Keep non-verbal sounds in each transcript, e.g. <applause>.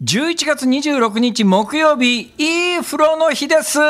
11月26日木曜日、いい風呂の日です。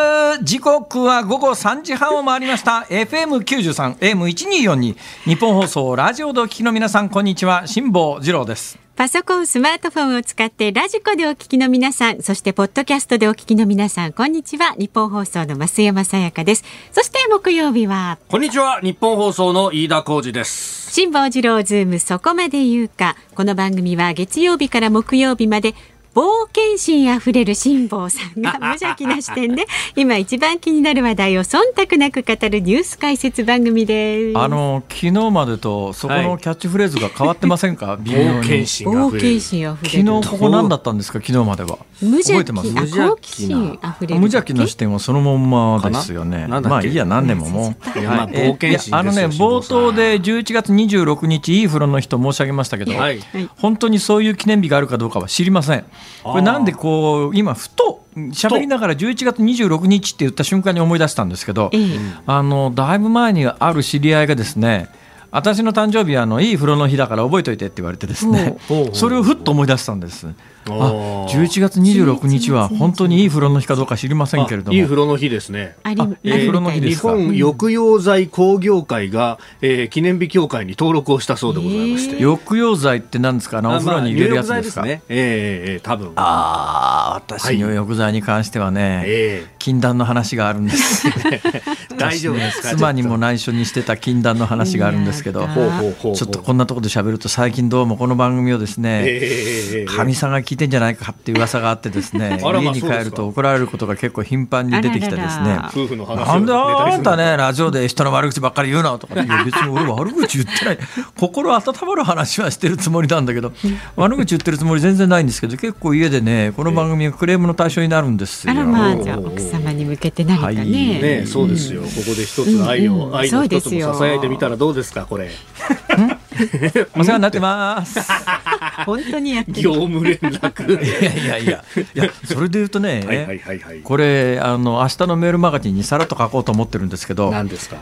時刻は午後3時半を回りました。FM93、AM1242、日本放送、ラジオでお聞きの皆さん、こんにちは。辛坊治郎です。パソコン、スマートフォンを使ってラジコでお聞きの皆さん、そしてポッドキャストでお聞きの皆さん、こんにちは。日本放送の増山さやかです。そして木曜日は、こんにちは日本放送の飯田浩二です辛坊治郎ズームそこまで言うか。この番組は月曜日から木曜日まで、冒険心あふれる辛坊さんが無邪気な視点で今一番気になる話題を忖度なく語るニュース解説番組です。あの、昨日までとそこのキャッチフレーズが変わってませんか、<laughs> 微妙冒険に。心あふれ昨る。日ここ何だったんですか、昨日までは。無邪覚えて気、ます？あ好奇心あふれる。無邪気な視点はそのまんまですよね。まあいいや、何年ももう。いやまあ冒険心あのね冒頭で11月26日いい風呂の日と申し上げましたけど、はい本当にそういう記念日があるかどうかは知りませんこれなんでこう今ふと喋りながら11月26日って言った瞬間に思い出したんですけど、ええ。あのだいぶ前にある知り合いがですね私の誕生日はあのいい風呂の日だから覚えといてって言われてですね。それをふっと思い出したんです。あおー11月26日は本当にいい風呂の日かどうか知りませんけれども。いい風呂の日ですね。あいい風呂の日で日すか？本浴用剤工業会が、えー記念日協会に登録をしたそうでございまして、抑揚剤って何ですか？あのお風呂に入れるやつですか、ね。ええええ多分。ああ私入浴剤に関してはね、え禁断の話があるんです。え <laughs> 大丈夫ですか？<laughs> 妻にも内緒にしてた禁断の話があるんですけどいやほうほうほうほう。ちょっとこんなところで喋ると最近どうもこの番組をですねええかみさんが聞いてんじゃないかっていう噂があってですね家に帰ると怒られることが結構頻繁に出てきてですね。夫婦の話をなんであんたネねラジオで人の悪口ばっかり言うのとか別に俺悪口言ってない。<laughs> 心温まる話はしてるつもりなんだけど悪口言ってるつもり全然ないんですけど結構家でねこの番組がクレームの対象になるんですよ。あらまあ、じゃあ奥様に向けて何かね。はい。ねえそうですよ、ここで一つ愛を、うんうん。愛の一つそうですよ。もささやいてみたらどうですかこれ。<laughs> お世話になってます。<laughs> 本当にやってる。業務連絡。<laughs> いやいやいや、いや、それで言うとね、はいはいはいはい。これ、あの、明日のメールマガジンにさらっと書こうと思ってるんですけど、何ですか？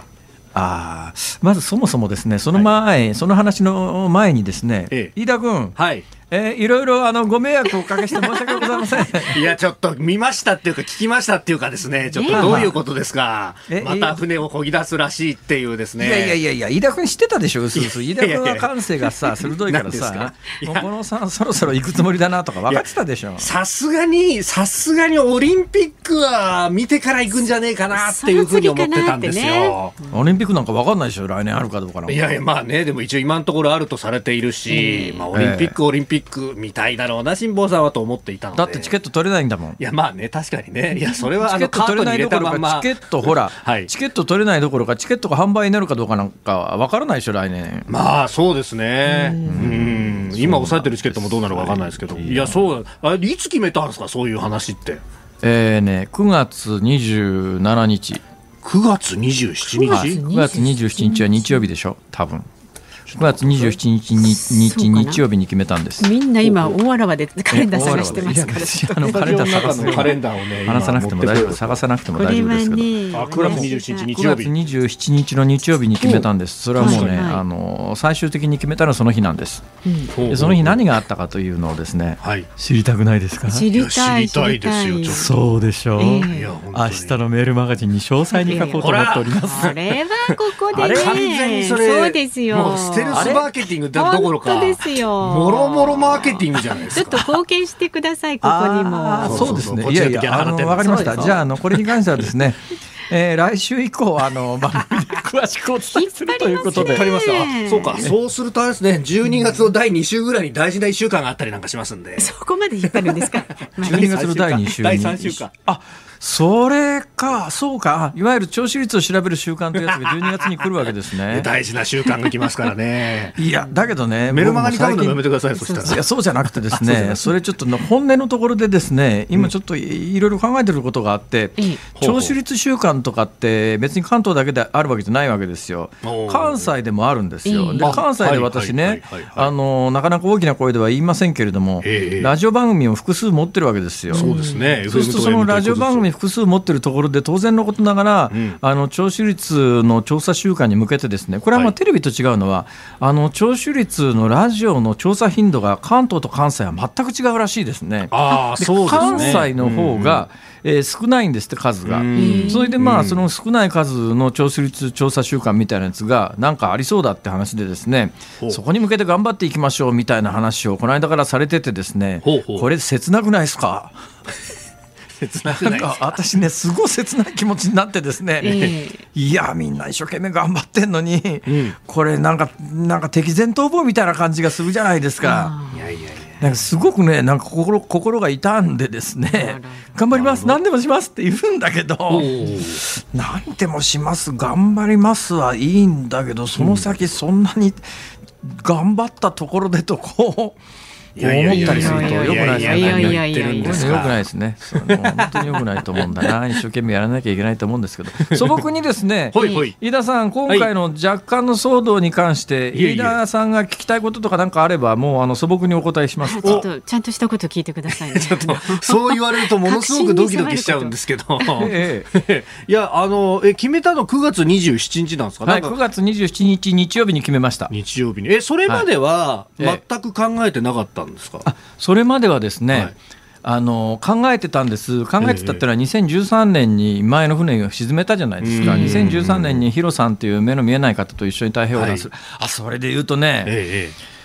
あーまずそもそもですね、その前、その話の前にですね、ええ。飯田君、はいえーいろいろあのご迷惑をおかけして申し訳ございません。<laughs> いや、ちょっと見ましたっていうか、聞きましたっていうかですね、ちょっとどういうことですか、えまた船をこぎ出すらしいっていうですね。いやいやいやいや、飯田君知ってたでしょ、うすうす。飯田君は感性がさ、鋭いからさ、いやもうこのさ、そろそろ行くつもりだなとか分かってたでしょ。さすがに、さすがにオリンピックは見てから行くんじゃねえかなっていうふうに思ってたんですよ。オリンピックなんか分かんないでしょ、来年あるかどうか。いやいや、まあね、でも一応今のところあるとされているし、まあオリンピック、オリンピックみたいだろうな、辛坊さんはと思っていたので。だってチケット取れないんだもん。いや、まあね、確かにね。<laughs> いや、それはあチケットのカートに入れ取れないどこたまんま。ろかチケットほら、はいチケット取れないどころかチケットが販売になるかどうかなんか分からないでしょ来年まあそうですね。うん。今抑えてるチケットもどうなるかわかんないですけど。いや、そうだ。あれ、いつ決めたんですかそういう話って。えーね9月27日、9月27日、はい、9月27日は日曜日でしょ？多分9月27日に日日曜日に決めたんです。みんな今大わらわでカレンダー探してますから。あのカレンダー探す。のカレンダーをね、話さなくても大丈夫探さなくても大丈夫です。けどね、あ9月27日日。9月曜日。27日の日曜日に決めたんです。それはもうね、はいあの最終的に決めたのはその日なんです。その日何があったかというのをですねはい。知りたくないですか？知りたいいや知りたいですよそうでしょう、明日のメールマガジンに詳細に書こうと思っております。それはここであれ完全ね。にそれ、そうですよ。ルスマーケティングだどころか、本当ですよ。もろもろマーケティングじゃないですか。ちょっと貢献してくださいここにも。そうですね。いやいや、わかりました。じゃあ、あの、これに関してはですね。<laughs> えー来週以降、あの、<laughs> 番組で詳しくお伝えするということで。わかりました。ねあそうか、そうするとあれですね、12月の第2週ぐらいに大事な1週間があったりなんかしますんで。そこまで引っ張るんですか？<laughs> まあ12月の第2週に。第三週間あ、それか、そうか、いわゆる聴取率を調べる習慣というやつが <laughs> 12月に来るわけですね。大事な習慣が来ますからね。<laughs> いや、だけどね、メルマガに書くのやめてください、そしたら。いや、そうじゃなくてですね、<laughs> それちょっと本音のところでですね、今ちょっといろいろ考えてることがあって、聴取率習慣とかって別に関東だけであるわけじゃないわけですよ。関西でもあるんですよ。で、関西で私ね、あの、なかなか大きな声では言いませんけれども、ラジオ番組を複数持ってるわけですよ。そうですね。そうするとそのラジオ番組複数持ってるところで当然のことながら、うん、あの聴取率の調査週間に向けてですねこれはまあテレビと違うのは、はい、あの聴取率のラジオの調査頻度が関東と関西は全く違うらしいですね。あそうですね。関西の方が、うん、えー、少ないんですって数が。それでまあその少ない数の聴取率調査週間みたいなやつがなんかありそうだって話でですねそこに向けて頑張っていきましょうみたいな話をこの間からされててですねこれ切なくないですか？切なくなんか私ねすごい切ない気持ちになってですね、えー、いやみんな一生懸命頑張ってんのに、うん、これなんかなんか敵前逃亡みたいな感じがするじゃないですか。いやいやいや。なんかすごくねなんか心心が痛んでですね。頑張ります。何でもしますって言うんだけど何でもします。頑張りますはいいんだけどその先そんなに頑張ったところでとこう。思ったりするとよくないですね。いやいやいやよくないですね。本当によくないと思うんだな。一生懸命やらなきゃいけないと思うんですけど。素朴にですね、飯田さん、今回の若干の騒動に関して、飯田さんが聞きたいこととかなんかあれば、もうあの素朴にお答えします。ちょっとちゃんとしたこと聞いてくださいね。ちょっとそう言われるとものすごくドキドキしちゃうんですけど。いやあのえ決めたの9月27日なんですか。はい、9月27日日曜日に決めました。日曜日に。えそれまでは全く考えてなかったんですか？あそれまではですね、はい、あの考えてたんです、考えてたってのは、2013年に前の船を沈めたじゃないですか、2013年にヒロさんという目の見えない方と一緒に太平洋横断す。る、はい、あそれで言うとね、ええ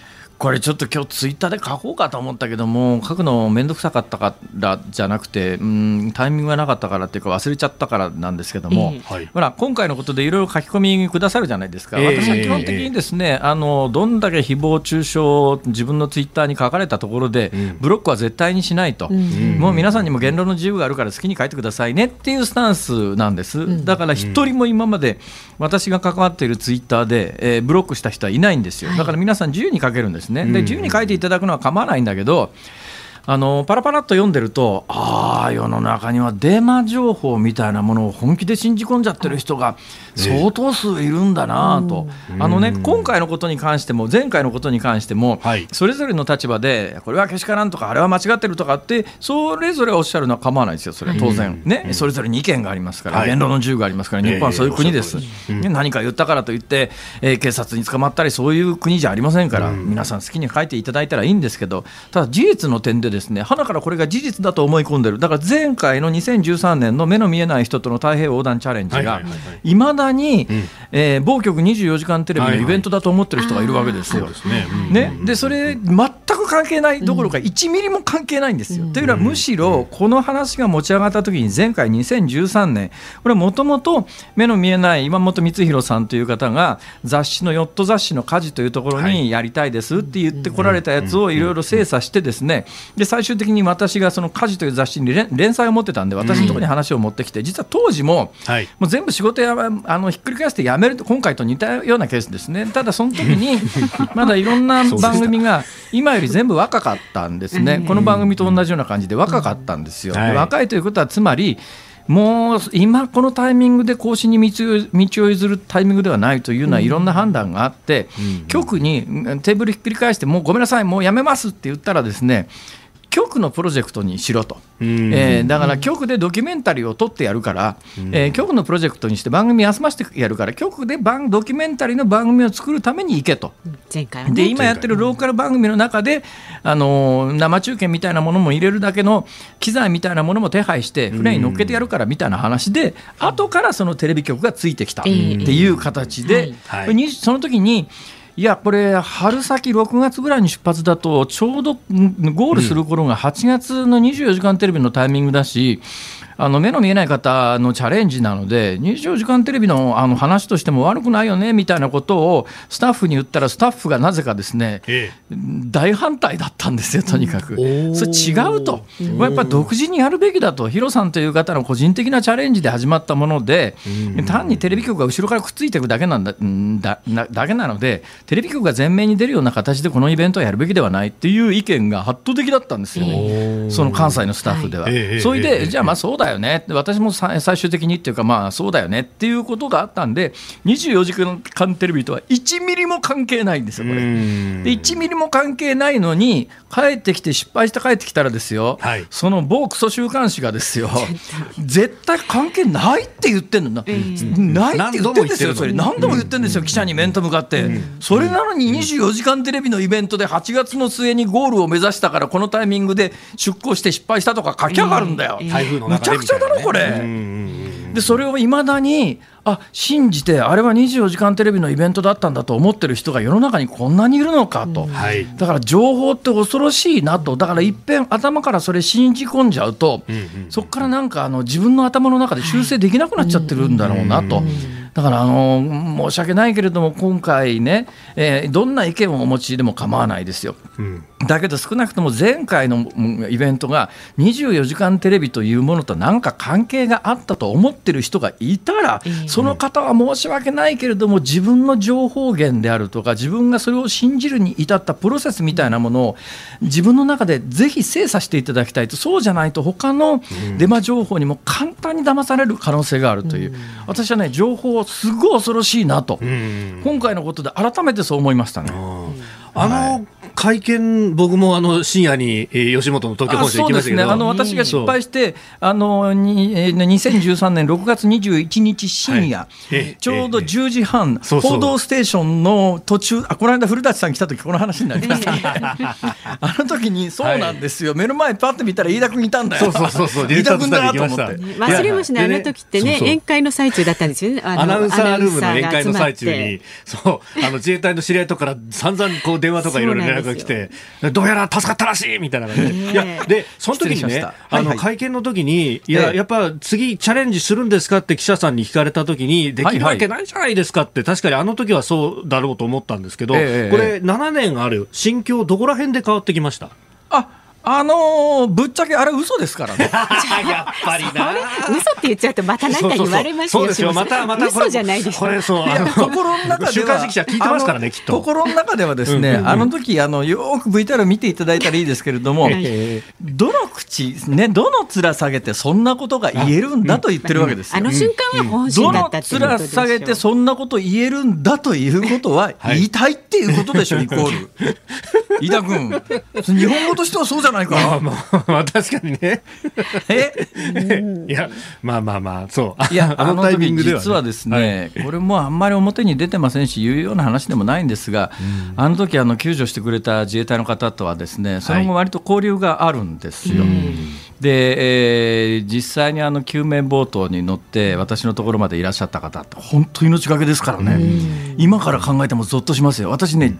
これちょっと今日ツイッターで書こうかと思ったけども書くの面倒くさかったからじゃなくてうんタイミングがなかったからっていうか忘れちゃったからなんですけども、えー、ほら今回のことでいろいろ書き込みくださるじゃないですか、えー、私は基本的にですね、あのどんだけ誹謗中傷を自分のツイッターに書かれたところで、うん、ブロックは絶対にしないと、うん、もう皆さんにも言論の自由があるから好きに書いてくださいねっていうスタンスなんです、うん、だから一人も今まで私が関わっているツイッターで、えー、ブロックした人はいないんですよ。だから皆さん自由に書けるんですね。で自由に書いていただくのは構わないんだけどあのパラパラっと読んでるとああ世の中にはデマ情報みたいなものを本気で信じ込んじゃってる人が相当数いるんだなと、あのね今回のことに関しても前回のことに関しても、はい、それぞれの立場でこれはけしからんとかあれは間違ってるとかってそれぞれおっしゃるのは構わないですよそれは。当然、ね、それぞれに意見がありますから、言論の自由がありますから日本はそういう国です、ね、何か言ったからといって、えー、警察に捕まったりそういう国じゃありませんから、皆さん好きに書いていただいたらいいんですけどただ事実の点でですね花からこれが事実だと思い込んでる。だから前回の2013年の目の見えない人との太平洋横断チャレンジがいまだに、うん、えー、某局24時間テレビのイベントだと思ってる人がいるわけですよ。ね、でそれ全く関係ないどころか1ミリも関係ないんですよ。というのはむしろこの話が持ち上がった時に前回2013年これはもともと目の見えない今本光弘さんという方が雑誌のヨット雑誌の家事というところにやりたいですって言ってこられたやつをいろいろ精査してですね。で最終的に私がその家事という雑誌に連載を持ってたんで私のところに話を持ってきて実は当時ももう全部仕事やあのひっくり返してやめると今回と似たようなケースですね。ただその時に <laughs> まだいろんな番組が今より全部若かったんですね。この番組と同じような感じで若かったんですよ。若いということはつまりもう今このタイミングで更新に道を譲るタイミングではないというのはいろんな判断があって、局にテーブルひっくり返してもうごめんなさいもうやめますって言ったらですね局のプロジェクトにしろと、えー、だから局でドキュメンタリーを撮ってやるから、えー、局のプロジェクトにして番組休ませてやるから局で番ドキュメンタリーの番組を作るために行けと。前回はね、で今やってるローカル番組の中で、あのー生中継みたいなものも入れるだけの機材みたいなものも手配して船に乗っけてやるからみたいな話で、後からそのテレビ局がついてきたっていう形で、はい。にその時にいやこれ春先6月ぐらいに出発だとちょうどゴールする頃が8月の24時間テレビのタイミングだし、あの目の見えない方のチャレンジなので24時間テレビのあの話としても悪くないよねみたいなことをスタッフに言ったらスタッフがなぜかですね、え大反対だったんですよとにかく。んそれ違うと、やっぱり独自にやるべきだと、ヒロさんという方の個人的なチャレンジで始まったもので、単にテレビ局が後ろからくっついていくだけなんだんだなだけなので、テレビ局が前面に出るような形でこのイベントをやるべきではないっていう意見が圧倒的だったんですよ。ね、その関西のスタッフでは。はい。ええそれええで、じゃあまあそうだよね。って、私もさ最終的にっていうか、まあそうだよねっていうことがあったんで、24時間テレビとは1ミリも関係ないんですよ、これ。うん。で1ミリも関係ないのに帰ってきて失敗して帰ってきたらですよ、はい。その某クソ週刊誌がですよ絶対。関係ないって言ってんの。な、ないって言ってんですよそれ。何度も言ってんですよ記者に面と向かって、それなのに24時間テレビのイベントで8月の末にゴールを目指したからこのタイミングで出航して失敗したとか書き上がるんだよ、台風のむ中ちゃくちゃだろこれ。でそれをいまだにあ信じてあれは24時間テレビのイベントだったんだと思ってる人が世の中にこんなにいるのかと、はい。だから情報って恐ろしいなと。だからいっぺん頭からそれ信じ込んじゃうと、そこからなんかあの自分の頭の中で修正できなくなっちゃってるんだろうなと。だからあの申し訳ないけれども今回ね、えーどんな意見をお持ちでも構わないですよ。うん。だけど少なくとも前回のうんイベントが24時間テレビというものと何か関係があったと思ってる人がいたら、その方は申し訳ないけれども自分の情報源であるとか自分がそれを信じるに至ったプロセスみたいなものを自分の中でぜひ精査していただきたいと。そうじゃないと他のデマ情報にも簡単に騙される可能性があるという、私はね情報すごい恐ろしいなと、うん。今回のことで改めてそう思いましたね。あの会見、僕もあの深夜にえー吉本の東京あ本社行そうですね、きましたけど、あの私が失敗して、あのにえー2013年6月21日深夜、はい。ええちょうど10時半、報道ステーションの途中、あこの間、古舘さん来た時この話になりました。ね、<laughs> あの時に、そうなんですよ、目の前、パって見たら、飯田君いたんだよ、そうそうそう飯田君だと思って。た。忘れもしない、あの時ってねそうそう宴会の最中だったんですよね。アナウンサールームの宴会の最中に、そう、あの自衛隊の知り合いとかから散々こう電話とかいろいろ連絡が来て、どうやら助かったらしいみたいな感じで。いや、で、その時にねあの会見の時に、いや、ええ。やっぱ次チャレンジするんですかって記者さんに聞かれた時に、できるわけないじゃないですかって、確かにあの時はそうだろうと思ったんですけど、こええれ7年ある心境どこら辺で変わってきました？ああのーぶっちゃけあれ、嘘ですからね。<laughs> やっぱりな。嘘って言っちゃうとまた何か言われますよ。そうですよ。また、またこれ、嘘じゃないですこれ、そう、心の中では週刊誌記者聞いてますからね、あのきっと。心の中ではですね、あの時あのよく VTR 見ていただいたらいいですけれども、えどの口ねどの面下げてそんなことが言えるんだと言ってるわけですよ。あの瞬間は本心どのだったこと面でしょ下げてそんなこと言えるんだということははい言いたいっていうことでしょ、イコール。<laughs> 飯田君、日本語としてはそうじゃないか。まあまあ、まあ確かにね。え？いや、まあまあまあ、そう。いや、あのタイミ時ングではね実はですね、これもあんまり表に出てませんし、言うような話でもないんですが、あの時あの救助してくれた自衛隊の方とはですね、その後、割と交流があるんですよ。で、えー実際にあの救命ボートに乗って、私のところまでいらっしゃった方って、本当、命がけですからね、今から考えてもぞっとしますよ。私ね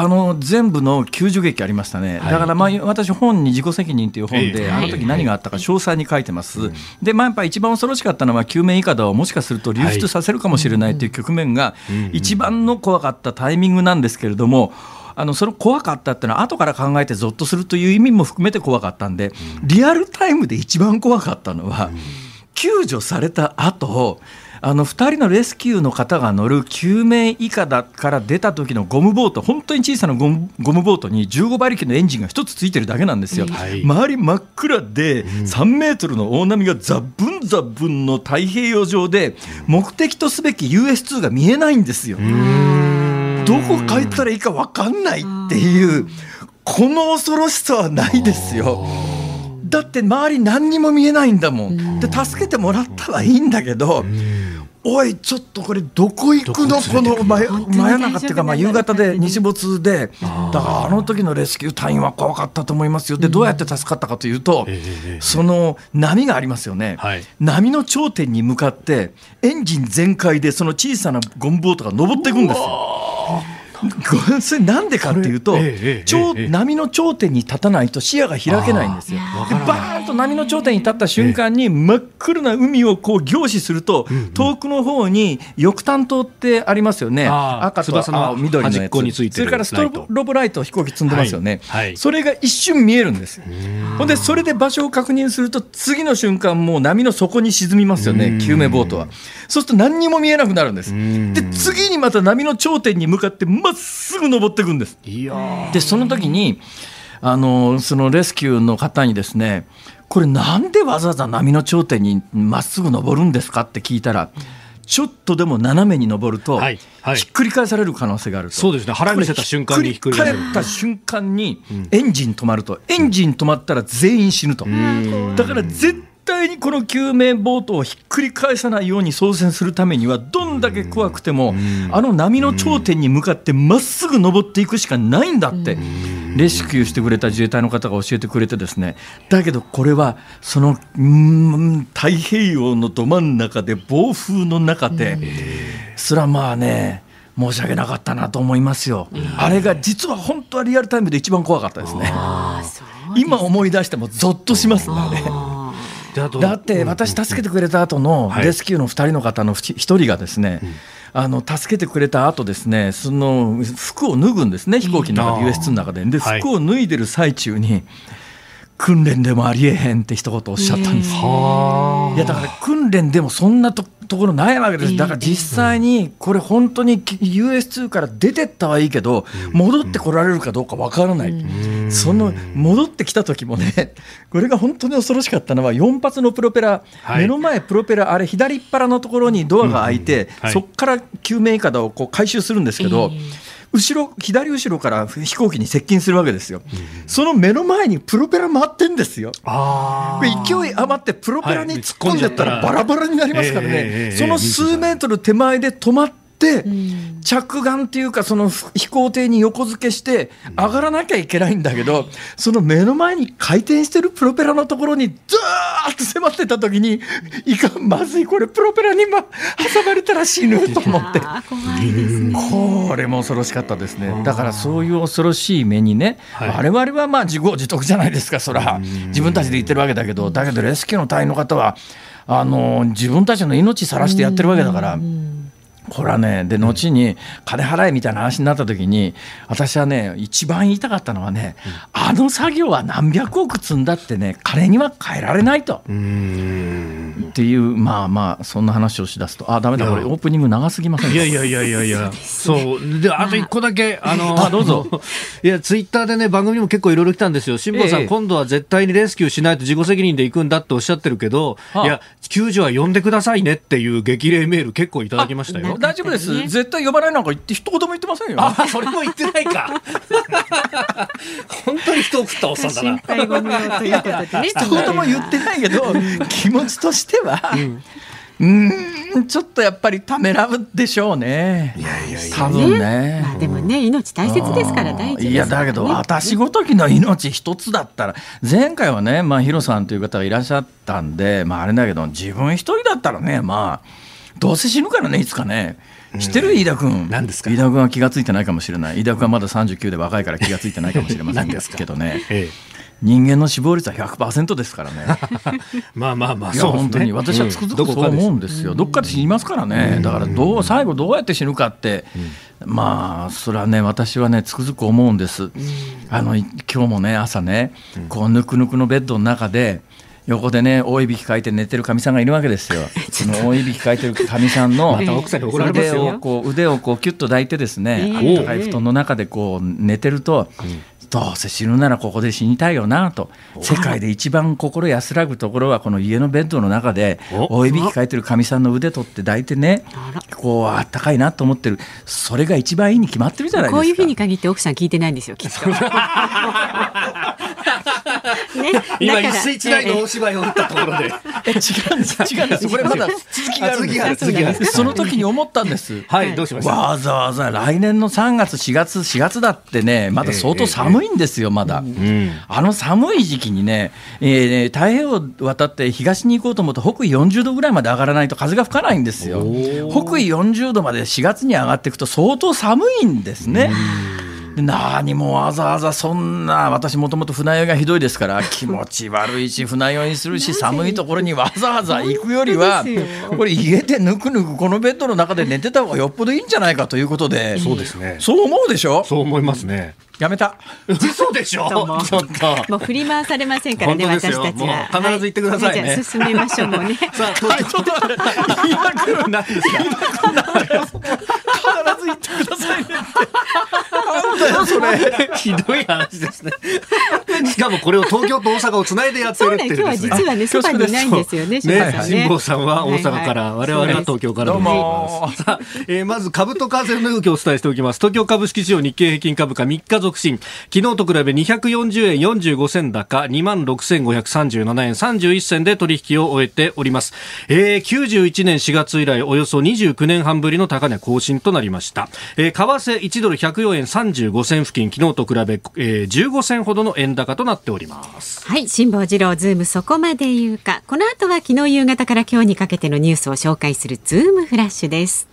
あの全部の救助劇ありましたね、だから、まあ、私、本に自己責任という本で、ええ。あの時何があったか詳細に書いてます、でまあ、やっぱり一番恐ろしかったのは、救命いかだをもしかすると流出させるかもしれないという局面が、一番の怖かったタイミングなんですけれども、あのその怖かったっていうのは、後から考えてぞっとするという意味も含めて怖かったんで、リアルタイムで一番怖かったのは、救助された後あの2人のレスキューの方が乗る救命いかだから出た時のゴムボート、本当に小さなゴムゴムボートに15馬力のエンジンが1つついてるだけなんですよ。はい周り真っ暗で3メートルの大波がザッブンザッブンの太平洋上で目的とすべき US2 が見えないんですよ。どこ帰ったらいいか分かんないっていうこの恐ろしさはないですよ。だって周り何にも見えないんだもん。で助けてもらったはいいんだけど。おいちょっとこれどこ行くの？この真真夜中っていうかまあ夕方で日大没で。だからあの時のレスキュー隊員は怖かったと思いますよ。でどうやって助かったかというとええその波がありますよね、はい。波の頂点に向かってエンジン全開でその小さなゴムボートが登っていくんですよ。<laughs> ごそれなんでかっていうと、ええ波の頂点に立たないと視野が開けないんですよ。でバーンと波の頂点に立った瞬間に真っ黒な海をこう凝視すると、遠くの方に翼端灯ってありますよね、あー赤と翼の青緑のやつ。こについてるそれからストロボライト飛行機積んでますよね、はいはい。それが一瞬見えるんですよ。ほんでそれで場所を確認すると次の瞬間もう波の底に沈みますよね救命ボートは。そうすると何にも見えなくなるんです。で次にまた波の頂点に向かってまっすぐ登っていくんです。でその時にあのそのレスキューの方にですねこれなんでわざわざ波の頂点にまっすぐ登るんですかって聞いたらちょっとでも斜めに登ると、はいはい。ひっくり返される可能性があると。そうですね。腹見せた瞬間にひっくり返った瞬間にエンジン止まると。エンジン止まったら全員死ぬと。だから絶対にこの救命ボートをひっくり返さないように操船するためにはどんだけ怖くてもあの波の頂点に向かってまっすぐ登っていくしかないんだって。レスキューしてくれた自衛隊の方が教えてくれてですね。だけどこれはそのうん太平洋のど真ん中で暴風の中でそれはまあね申し訳なかったなと思いますよ、あれが実は本当はリアルタイムで一番怖かったですね。今思い出してもゾッとしますねだって私助けてくれた後のはい。レスキューの2人の方の1人がですね、あの助けてくれた後ですねその服を脱ぐんですね飛行機の中であー US2 の中で。ではい。服を脱いでる最中に訓練でもありえへんって一言おっしゃったんです。いやだから訓練でもそんなとところないわけです。だから実際にこれ本当に US2 から出てったはいいけど戻ってこられるかどうかわからない。その戻ってきた時もね <laughs> これが本当に恐ろしかったのは4発のプロペラはい。目の前プロペラあれ左っ腹のところにドアが開いてはい。そこから救命いかだをこう回収するんですけど後ろ左後ろから飛行機に接近するわけですよ。その目の前にプロペラ回ってんですよ。あこれ勢い余ってプロペラにはい突っ込んじゃったら。バラバラになりますからね。その数メートル手前で止まって着岸っていうかその飛行艇に横付けして上がらなきゃいけないんだけどその目の前に回転してるプロペラのところにずーっと迫ってた時にいかんまずいこれプロペラに、ま、挟まれたら死ぬと思って。あ怖いですねこれも恐ろしかったですね。だからそういう恐ろしい目にね、はい我々はまあ自業自得じゃないですか、そら、自分たちで言ってるわけだけど、だけどレスキューの隊員の方は、あの自分たちの命さらしてやってるわけだから。これはね、で、後に金払えみたいな話になった時に、私はね、一番言いたかったのはね、あの作業は何百億積んだってね、金には変えられないと。っていう、まあまあ、そんな話をしだすと、あ、ダメだ、これ、オープニング長すぎませんか？いやいやいやいやいや、そう、で、あと一個だけ、あの、<laughs> あどうぞ。<laughs> いや、ツイッターでね、番組にも結構いろいろ来たんですよ。辛坊さん、ええ今度は絶対にレスキューしないと自己責任で行くんだっておっしゃってるけど、はあいや、救助は呼んでくださいねっていう激励メール結構いただきましたよ。大丈夫です。絶対呼ばないなんか言って、一言も言ってませんよ。あ、それも言ってないか。<laughs> 本当に人を食ったおっさんだ心な。一言も言ってないけど、気持ちとしては、うーん、ちょっとやっぱりためらうでしょうね。いやいや多分ね。まあでもね命大切ですから大事ですいやだけど私ごときの命一つだったら前回はねまあヒロさんという方がいらっしゃったんでまああれだけど自分一人だったらねまあどうせ死ぬからねいつかね。知ってる？飯田君。何ですか？飯田君は気がついてないかもしれない。飯田君はまだ39で若いから気がついてないかもしれません <laughs> けどね。え人間の死亡率は100%ですからね。え、<laughs> まあまあまあ、そうですね。本当に私はつくづくそう思うんですよ、どっかで死にますからね、だからどう最後、どうやって死ぬかって、まあ、それはね、私はね、つくづく思うんです、あのい今日もね、朝ね、こうぬくぬくのベッドの中で、横でね、大いびきかいて寝てるかみさんがいるわけですよ。<laughs> その大いびきかいてるかみさんの <laughs> また奥さんに怒られます腕よをこう腕をこうキュッと抱いてですね、ええあったかい布団の中でこう寝てると、どうせ死ぬならここで死にたいよなと。世界で一番心安らぐところはこの家のベッドの中でお。大いびきかいてるかみさんの腕取って抱いてねこうあったかいなと思ってる。それが一番いいに決まってるじゃないですか。こういう日に限って奥さん聞いてないんですよきっと。<laughs> ね、<laughs> 今一世一代の大芝居を打ったところで。え <laughs> 違うんです。違うんです。これまだ続きがあるんですその時に思ったんです。はい、どうしました？わざわざ来年の3月4月4月だってねまだ相当寒いんですよまだ、あの寒い時期にね、えー太平洋を渡って東に行こうと思うと北緯40度ぐらいまで上がらないと風が吹かないんですよ。北緯40度まで4月に上がっていくと相当寒いんですね。で何もわざわざそんな私もともと船酔いがひどいですから <laughs> 気持ち悪いし船酔いするし寒いところにわざわざ行くよりはこれ家でぬくぬくこのベッドの中で寝てた方がよっぽどいいんじゃないかということでそうですね。そう思うでしょ？そう思いますね。やめた。嘘でしょ？<laughs> どうも。ちょっと。もう振り回されませんからね、私たちは。必ず言ってくださいね。はじゃあ進めましょう、もうね。<laughs> さあ、東京今来るなんですか？必ず言ってくださいねってなんだよそれひどい話ですね。しかもこれを東京と大阪をつないでやってそうね、るっていう今日はですね。実はね、そばにいないんですよね、ね、辛辛坊さんは大阪から、我々は東京からで。さあ、えーまず株と為替の動きをお伝えしておきます。東京株式市場日経平均株価3日続伸。昨日と比べ240円45銭高、26,537円31銭で取引を終えております。えー、91年4月以来、およそ29年半ぶりの高値更新となりました。えー、為替1ドル104円35銭付近、昨日と比べ、えー、15銭ほどの円高となっております。はい、辛坊治郎ズームそこまで言うか。この後は昨日夕方から今日にかけてのニュースを紹介するズームフラッシュです。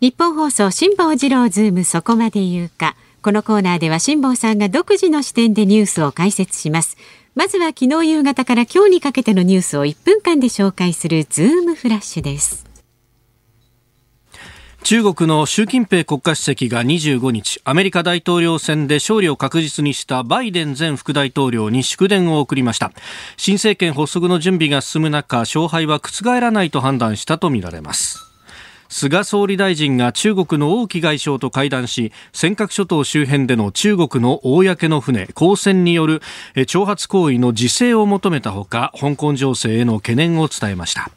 ニッポン放送辛坊治郎ズームそこまで言うか。このコーナーでは辛坊さんが独自の視点でニュースを解説します。まずは昨日夕方から今日にかけてのニュースを1分間で紹介するズームフラッシュです。中国の習近平国家主席が25日アメリカ大統領選で勝利を確実にしたバイデン前副大統領に祝電を送りました新政権発足の準備が進む中勝敗は覆らないと判断したとみられます菅総理大臣が中国の王毅外相と会談し尖閣諸島周辺での中国の公の船公船による挑発行為の自制を求めたほか香港情勢への懸念を伝えました。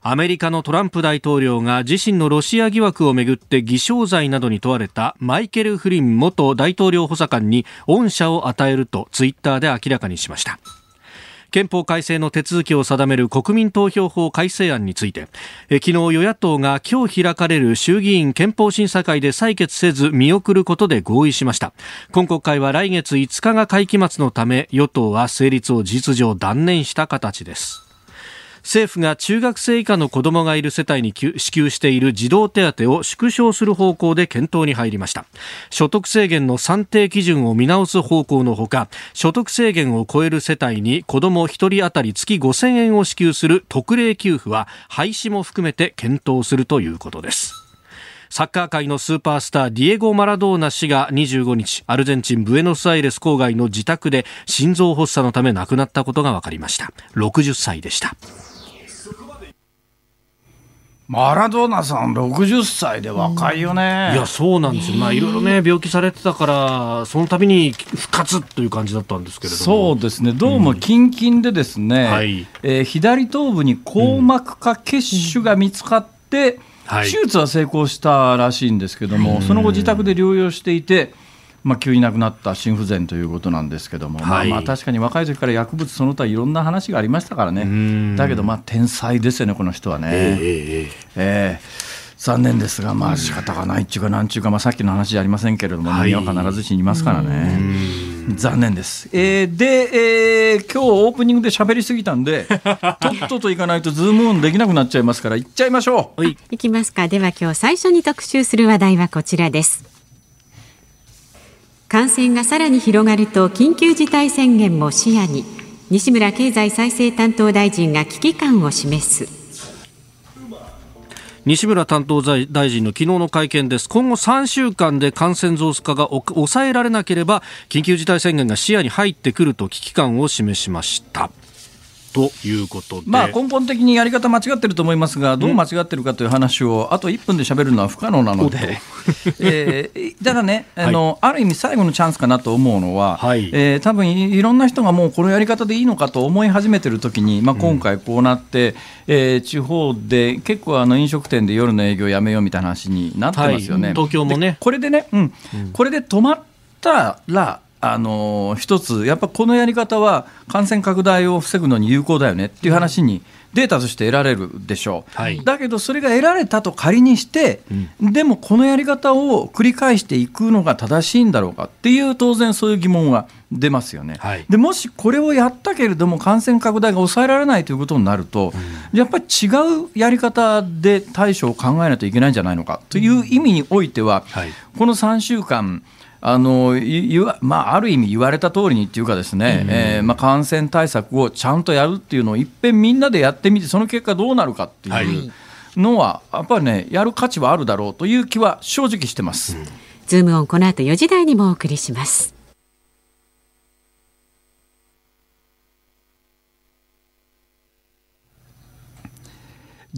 アメリカのトランプ大統領が自身のロシア疑惑をめぐって偽証罪などに問われたマイケル・フリン元大統領補佐官に恩赦を与えるとツイッターで明らかにしました。憲法改正の手続きを定める国民投票法改正案について昨日与野党が今日開かれる衆議院憲法審査会で採決せず見送ることで合意しました。今国会は来月5日が会期末のため与党は成立を事実上断念した形です。政府が中学生以下の子どもがいる世帯に支給している児童手当を縮小する方向で検討に入りました。所得制限の算定基準を見直す方向のほか所得制限を超える世帯に子ども1人当たり月5000円を支給する特例給付は廃止も含めて検討するということです。サッカー界のスーパースターディエゴ・マラドーナ氏が25日アルゼンチンブエノスアイレス郊外の自宅で心臓発作のため亡くなったことが分かりました。60歳でした。マラドーナさん60歳で若いよね、いやそうなんですよ、まあ、いろいろね病気されてたからその度に復活という感じだったんですけれども。そうですね、どうも近々でですね、はい。えー左頭部に硬膜下血腫が見つかって、はい。手術は成功したらしいんですけども、その後、自宅で療養していて、まあ、急に亡くなった心不全ということなんですけども、はい。まあ、まあ確かに若い時から薬物その他いろんな話がありましたからね、ん。だけど、まあ、天才ですよね、この人はね。ええ残念ですが、まあ仕方がないっていうか、なんちゅうか、まあ、さっきの話じゃありませんけれども、はい人間は必ず死にますからね。残念です。えーで、えー今日オープニングで喋りすぎたんで、<laughs> とっとと行かないとズームオンできなくなっちゃいますから、行っちゃいましょう。はいいきますか。では今日最初に特集する話題はこちらです。感染がさらに広がると緊急事態宣言も視野に西村経済再生担当大臣が危機感を示す西村担当大臣の昨日の会見です。今後3週間で感染増加が抑えられなければ緊急事態宣言が視野に入ってくると危機感を示しました。とということで、まあ、根本的にやり方間違ってると思いますが、どう間違ってるかという話を、あと1分で喋るのは不可能なので、<laughs> えー、ただねあの、はい、ある意味、最後のチャンスかなと思うのは、はい、えー、多分いろんな人がもうこのやり方でいいのかと思い始めてる時に、まあ、今回こうなって、うん、えー、地方で結構あの飲食店で夜の営業やめようみたいな話になってますよね。はい、東京もね。これでね、うん、うん、これで止まったらあの一つ、やっぱこのやり方は感染拡大を防ぐのに有効だよねっていう話にデータとして得られるでしょう、はい、だけどそれが得られたと仮にして、うん、でもこのやり方を繰り返していくのが正しいんだろうかっていう当然そういう疑問は出ますよね、はい、でもしこれをやったけれども感染拡大が抑えられないということになると、うん、やっぱり違うやり方で対処を考えないといけないんじゃないのかという意味においては、はい、この3週間あのまあ、ある意味言われた通りにっていうかですね、うん、えー、まあ、感染対策をちゃんとやるっていうのをいっぺんみんなでやってみてその結果どうなるかっていうのは、やっぱりねやる価値はあるだろうという気は正直してます。うん、ズームオンこの後4時台にもお送りします。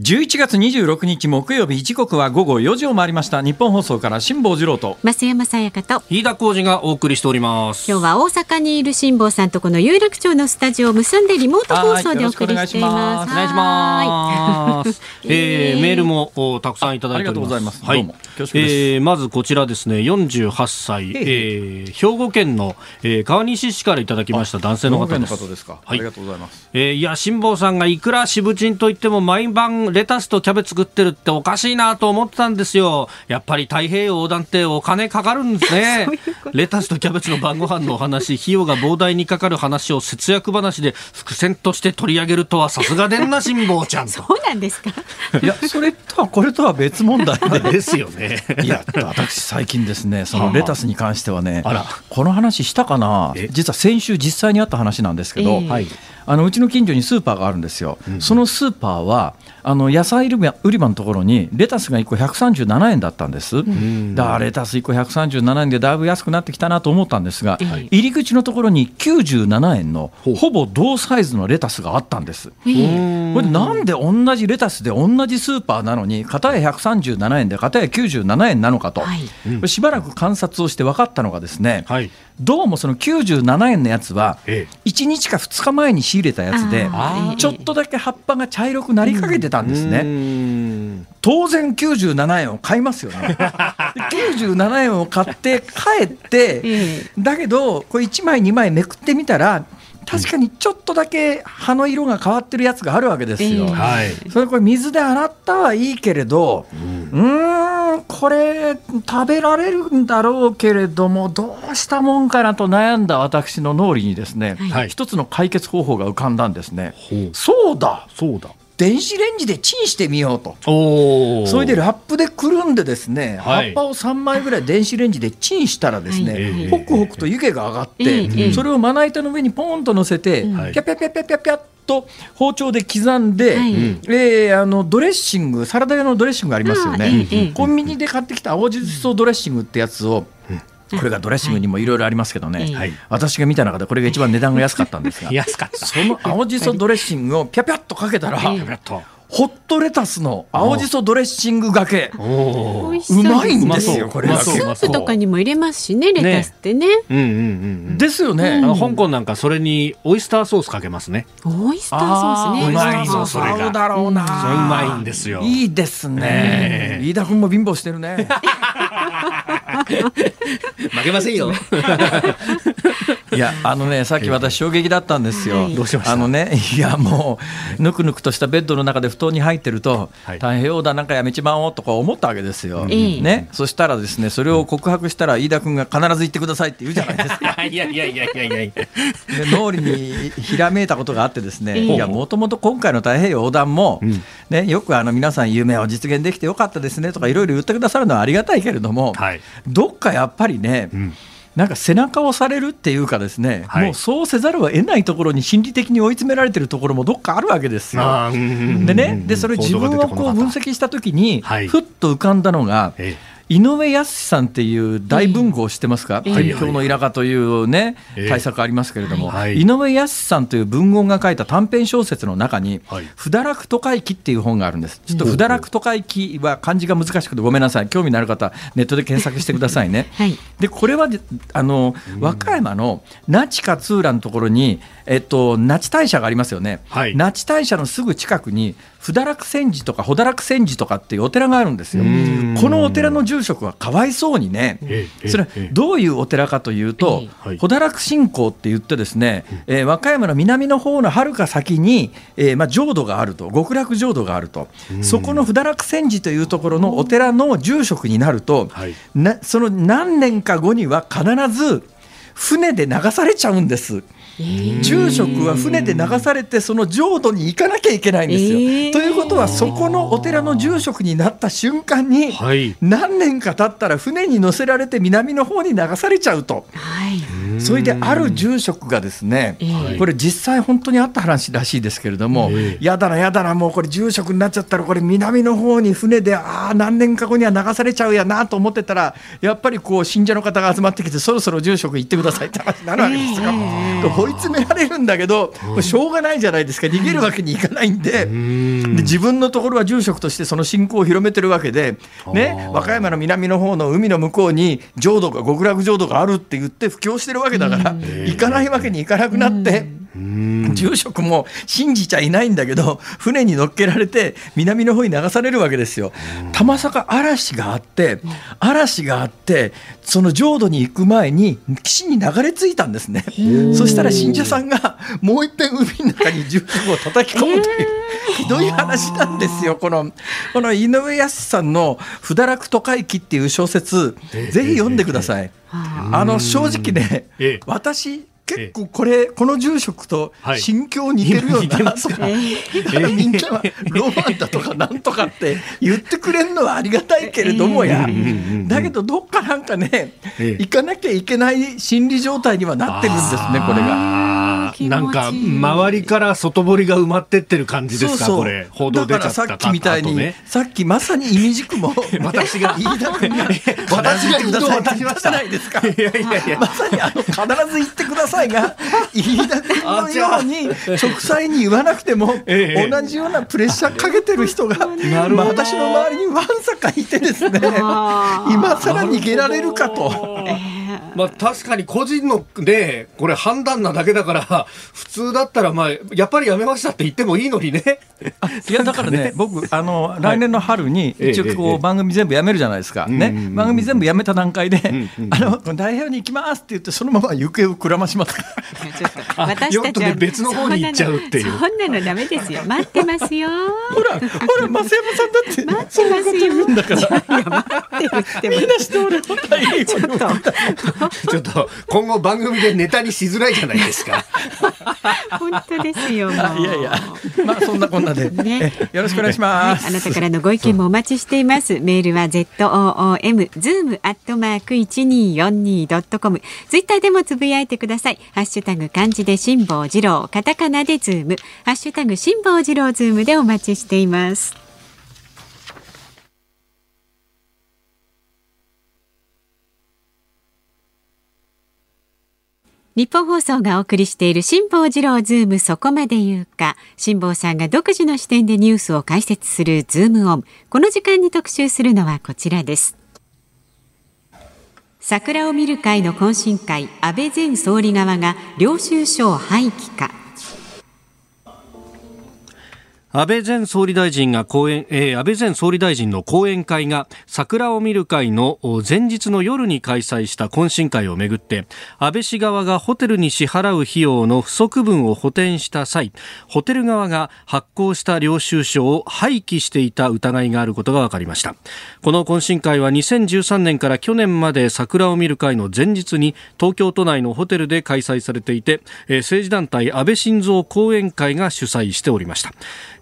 11月26日木曜日時刻は午後4時を回りました。日本放送から辛坊治郎と。増山さやかと。飯田浩二がお送りしております。今日は大阪にいる辛坊さんとこの有楽町のスタジオを結んでリモート放送でお送りしています。お願いします。えー、メールもたくさんいただいております。はい、えー、まずこちらですね。48歳、えー、兵庫県の、えー、川西市からいただきました男性の方です。方ですか、はい、ありがとうございます、えー、いや辛坊さんがいくら渋鎮といっても毎晩レタスとキャベツ作ってるっておかしいなと思ってたんですよ。やっぱり太平洋横断ってお金かかるんですね。<laughs> ううレタスとキャベツの晩ご飯のお話、費用が膨大にかかる話を節約話で伏線として取り上げるとはさすがでんな辛抱ちゃんと。そうなんですか？いや、それとはこれとは別問題で。ですよね。いや、私最近ですね、そのレタスに関してはね、あらこの話したかな？実は先週実際にあった話なんですけど、えー、はい。あのうちの近所にスーパーがあるんですよ、うん、そのスーパーはあの野菜売り場のところにレタスが1個137円だったんです、うん、だからレタス1個137円でだいぶ安くなってきたなと思ったんですが、入り口のところに97円のほぼ同サイズのレタスがあったんです。これなんで同じレタスで同じスーパーなのに片や137円で片や97円なのかと、はい、しばらく観察をして分かったのがですね、はい、どうもその97円のやつは1日か2日前に仕入れたやつでちょっとだけ葉っぱが茶色くなりかけてたんですね。当然97円を買いますよね。<laughs> 97円を買って帰ってだけどこれ1枚2枚めくってみたら確かにちょっとだけ葉の色が変わってるやつがあるわけですよ。はい、それこれ水で洗ったはいいけれど、うん、んこれ食べられるんだろうけれどもどうしたもんかなと悩んだ私の脳裏にですね、はい、一つの解決方法が浮かんだんですね。そうだそうだ電子レンジでチンしてみようと。それでラップでくるんでですね、はい、葉っぱを3枚ぐらい電子レンジでチンしたらですね、はい、ホクホクと湯気が上がって、それをまな板の上にポンと乗せて、はい、ピャピャピャピャピャピャッと包丁で刻んで、はい、えー、あのドレッシングサラダ用のドレッシングありますよね、コンビニで買ってきた青じそドレッシングってやつを、これがドレッシングにもい。ろいろありますけどね、はい、私が見た中でこれが一番値段が安かったんですが安かったその青じそドレッシングをぴゃぴゃっとかけたら、ホットレタスの青じそドレッシングがけ。うまいんですよこれスープとかにも入れますしねレタスってね。ですよね、香港なんかそれにオイスターソースかけますね。オイスターソースね。うまいのそれが。だろうな。うまいんですよ。いいですね。飯田君も貧乏してるね <laughs> <laughs> 負けませんよ <laughs> <laughs> いやあのねさっき私衝撃だったんですよ、どうしました？あのねいやもうぬくぬくとしたベッドの中で布団に入ってると、はい、大変ようだなんかやめちまおうとか思ったわけですよ、ね、そしたらですねそれを告白したら飯田君が必ず言ってくださいって言うじゃないですか。<laughs> いやいやいやいやいやで脳裏にひらめいたことがあってですね、いやもともと今回の太平洋横断も、うん、ね、よくあの皆さん夢を実現できてよかったですねとかいろいろ言ってくださるのはありがたいけれども、はい、どっかやっぱりね、うんなんか背中を押されるっていうかですね、はい、もうそうせざるを得ないところに心理的に追い詰められてるところもどっかあるわけですよ。でねでそれ自分をこう分析した時に、ふっと浮かんだのが、井上康さんっていう大文豪を知ってますか、天平のイラカというね、対策ありますけれども、はい、井上康さんという文豪が書いた短編小説の中に、はい、不堕落都会記っていう本があるんです。ちょっと不堕落都会記は漢字が難しくてごめんなさい。興味のある方、ネットで検索してくださいね。<laughs> はい、で、これはあの和歌山の那智勝浦のところに、えっと、那智大社がありますよね。那智大社のすぐ近くに不堕落千寺とか穂堕千寺とかっていうお寺があるんですよ。このお寺の住職はかわいそうにね、それどういうお寺かというと、穂堕落信仰って言ってですね、えー、和歌山の南の方のはるか先に、えー、まあ浄土があると極楽浄土があると、そこの不堕落千寺というところのお寺の住職になると、なその何年か後には必ず船で流されちゃうんです。住職は船で流されてその浄土に行かなきゃいけないんですよ。えー、ということはそこのお寺の住職になった瞬間に、はい、何年か経ったら船に乗せられて南の方に流されちゃうと。はいそれである住職がですね、これ実際本当にあった話らしいですけれども、やだなやだなもうこれ住職になっちゃったらこれ南の方に船でああ何年か後には流されちゃうやなと思ってたらやっぱりこう信者の方が集まってきてそろそろ住職行ってくださいって話になるわけですよ。追い詰められるんだけどしょうがないじゃないですか。逃げるわけにいかないんでで自分のところは住職としてその信仰を広めてるわけで、ね、和歌山の南の方の海の向こうに浄土が極楽浄土があるって言って布教してるわけだから行かないわけにいかなくなって。住職も信じちゃいないんだけど船に乗っけられて南の方に流されるわけですよ。たまさか嵐があって嵐があってその浄土に行く前に岸に流れ着いたんですね。そしたら信者さんがもう一遍海の中に住職を叩き込むというひどい話なんですよ。このこの井上康さんの「不堕落都会記」っていう小説ぜひ読んでください。あの正直ね、私結構これ、この住職と心境似てるよなとか、みんなはロマンだとかなんとかって言ってくれるのはありがたいけれどもや、だけどどっかなんかね、行かなきゃいけない心理状態にはなってるんですね、これが。なんか周りから外堀が埋まってってる感じですか？これ。報道出ちゃっただからさっきみたいに、ね、<laughs> さっきまさに意味軸も私が飯田君が私がましたないですかいやいやいやまさにあの必ず言ってくださいが飯田君のように直裁に言わなくても、同じようなプレッシャーかけてる人が、まあ、私の周りにわんさかいてですね今更逃げられるかと。まあ確かに個人のね、これ判断なだけだから、<laughs> 普通だったらまあ、やっぱりやめましたって言ってもいいのにね。いやだからね、僕、あの、来年の春に一応こう番組全部やめるじゃないですか。ね。番組全部やめた段階で、<laughs> あの、代表に行きますって言って、そのまま行方をくらまします。<laughs> 私たちは別の方に行っちゃうっていう。そんなのダメですよ。待ってますよ。ほら、ほら、増山さんだって。待ってますよ。だから。いや、待ってるって。みんなして俺、ちょっと。<laughs> ちょっと今後番組でネタにしづらいじゃないですか。<laughs> 本当ですよ。いやいや、まあそんなこんなで、ね、よろしくお願いします、はい、あなたからのご意見もお待ちしています。メールは z o o m zoom アットマーク一二四二ドットコム。ツイッターでもつぶやいてください。ハッシュタグ漢字で辛坊治郎、カタカナでズーム、ハッシュタグ辛坊治郎ズームでお待ちしています。ニッポン放送がお送りしている辛坊治郎ズームそこまで言うか。辛坊さんが独自の視点でニュースを解説するズームオン。この時間に特集するのはこちらです。桜を見る会の懇親会安倍前総理側が領収書を廃棄か。安倍前総理大臣が講演、えー、安倍前総理大臣の講演会が桜を見る会の前日の夜に開催した懇親会をめぐって安倍氏側がホテルに支払う費用の不足分を補填した際ホテル側が発行した領収書を廃棄していた疑いがあることが分かりました。この懇親会は2013年から去年まで桜を見る会の前日に東京都内のホテルで開催されていて、えー、政治団体安倍晋三後援会が主催しておりました。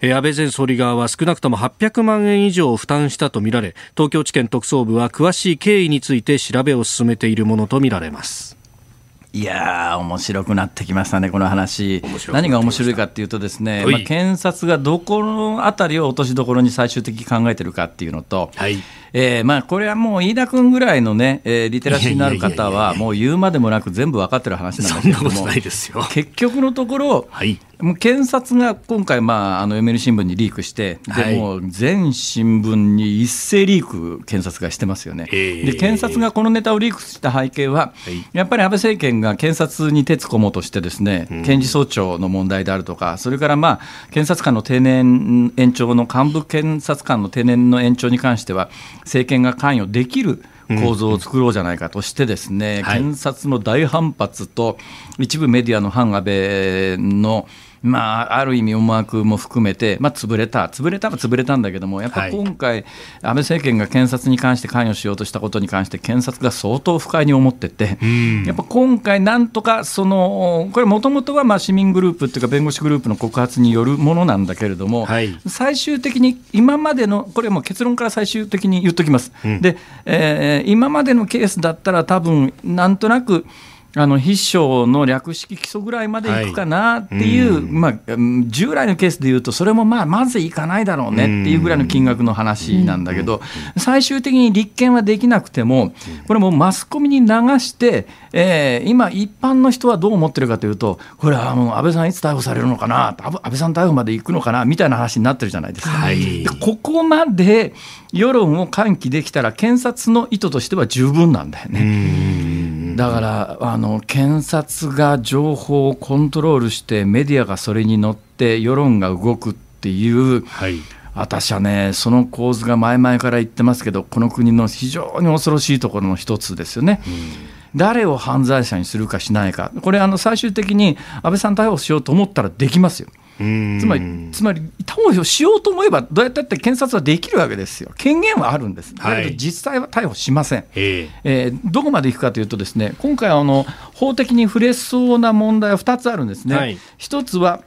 安倍前総理側は少なくとも800万円以上負担したとみられ東京地検特捜部は詳しい経緯について調べを進めているものとみられます。いやー、面白くなってきましたね、この話、何が面白いかっていうと、ですね、まあ、検察がどこのあたりを落としどころに最終的に考えてるかっていうのと、はいえーまあ、これはもう飯田君ぐらいのね、えーリテラシーのある方は、もう言うまでもなく全部分かってる話なんだそけれども。結局のところ、はい。もう検察が今回、まあ、あの読売新聞にリークして、はい。でもう全新聞に一斉リーク、検察がしてますよね、ええ。で検察がこのネタをリークした背景は、はい。やっぱり安倍政権が検察に手つこもうとして、ですね、検事総長の問題であるとか、それから、まあ、検察官の定年延長の幹部検察官の定年の延長に関しては、政権が関与できる。構造を作ろうじゃないかとしてですね、はい検察の大反発と一部メディアの反安倍のまあ、ある意味思惑も含めて、まあ、潰れた、潰れたは潰れたんだけども、やっぱはい。今回、安倍政権が検察に関して関与しようとしたことに関して、検察が相当不快に思ってて、やっぱ今回、なんとかその、これ、もともとはまあ市民グループっていうか、弁護士グループの告発によるものなんだけれども、はい。最終的に今までの、これもう結論から最終的に言っときます、でえー今までのケースだったら、多分なんとなく、あの必勝の略式起訴ぐらいまでいくかなっていう、まあ、うん。従来のケースでいうと、それもまあまずいかないだろうねっていうぐらいの金額の話なんだけど、最終的に立件はできなくても、これもうマスコミに流して、えー今、一般の人はどう思ってるかというと、これはもう安倍さん、いつ逮捕されるのかな、安倍さん逮捕まで行くのかなみたいな話になってるじゃないですか。はい。でここまで世論を喚起できたら、検察の意図としては十分なんだよね。だからあの検察が情報をコントロールしてメディアがそれに乗って世論が動くっていうはい。私はねその構図が前々から言ってますけどこの国の非常に恐ろしいところの一つですよね。誰を犯罪者にするかしないか、これ、あの最終的に安倍さん逮捕しようと思ったらできますよ。つまり、つまり逮捕しようと思えば、どうやったって検察はできるわけですよ、権限はあるんです、だけはい。ど実際は逮捕しません。ええ。ーどこまでいくかというとですね今回あの法的に触れそうな問題は2つあるんですね。はい。一つは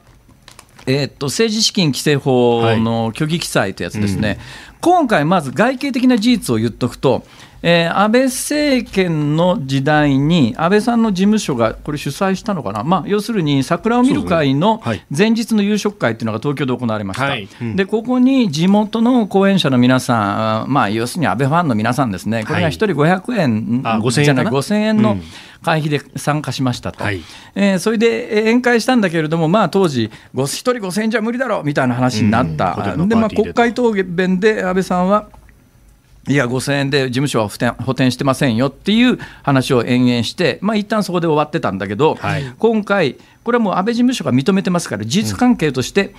えーっと政治資金規正法の虚偽記載というやつですね、今回、まず外形的な事実を言っとくと、えー安倍政権の時代に、安倍さんの事務所がこれ、主催したのかな、まあ、要するに桜を見る会の前日の夕食会っていうのが東京で行われました。はい。うん。でここに地元の講演者の皆さん、あまあ、要するに安倍ファンの皆さんですね、これが1人500円、あ5000円じゃないかな5000円の会費で参加しましたと、はい。えーそれでえー宴会したんだけれども、まあ、当時、ご1人5000円じゃ無理だろうみたいな話になった、うん。でまあ、国会答弁で安倍さんは、いや、5000円で事務所は補填補填してませんよっていう話を延々して、まあ一旦そこで終わってたんだけど、はい。今回、これはもう安倍事務所が認めてますから、事実関係として、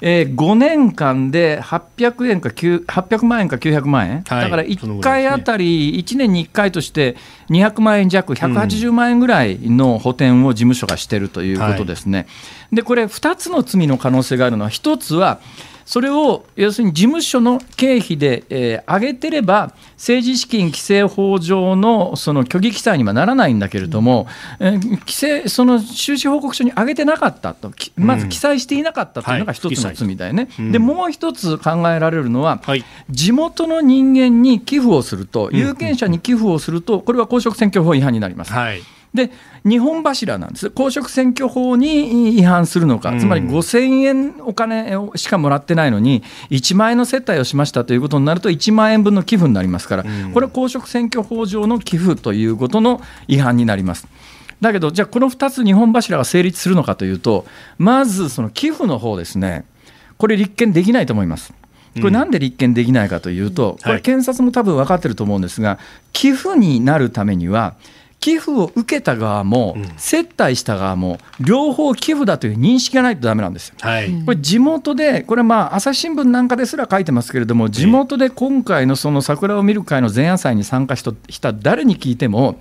えー5年間で800円か9 800万円か900万円、はい。だから1そのぐらいですね。回あたり、1年に1回として200万円弱、180万円ぐらいの補填を事務所がしてるということですね。で、これ、2つの罪の可能性があるのは、1つは、それを要するに事務所の経費で、えー上げてれば、政治資金規正法上のその虚偽記載にはならないんだけれども、えー規正その収支報告書に上げてなかったと、きまず記載していなかったというのがはい一つの罪だよね。うんでもう一つ考えられるのは、はい地元の人間に寄付をすると、有権者に寄付をすると、これは公職選挙法違反になります。はい。で日本柱なんです、公職選挙法に違反するのか、うん。つまり5000円お金をしかもらってないのに、1万円の接待をしましたということになると、1万円分の寄付になりますから、うん。これは公職選挙法上の寄付ということの違反になります。だけど、じゃあ、この2つ、日本柱が成立するのかというと、まずその寄付の方ですね、これ、立件できないと思います。これなんで立件できないかというと、こはい。れ、検察も多分分かってると思うんですが、寄付になるためには、寄付を受けた側もうん、接待した側も、両方寄付だという認識がないとダメなんですよ。はい。これ地元で、これまあ朝日新聞なんかですら書いてますけれども、地元で今回のその桜を見る会の前夜祭に参加した誰に聞いても、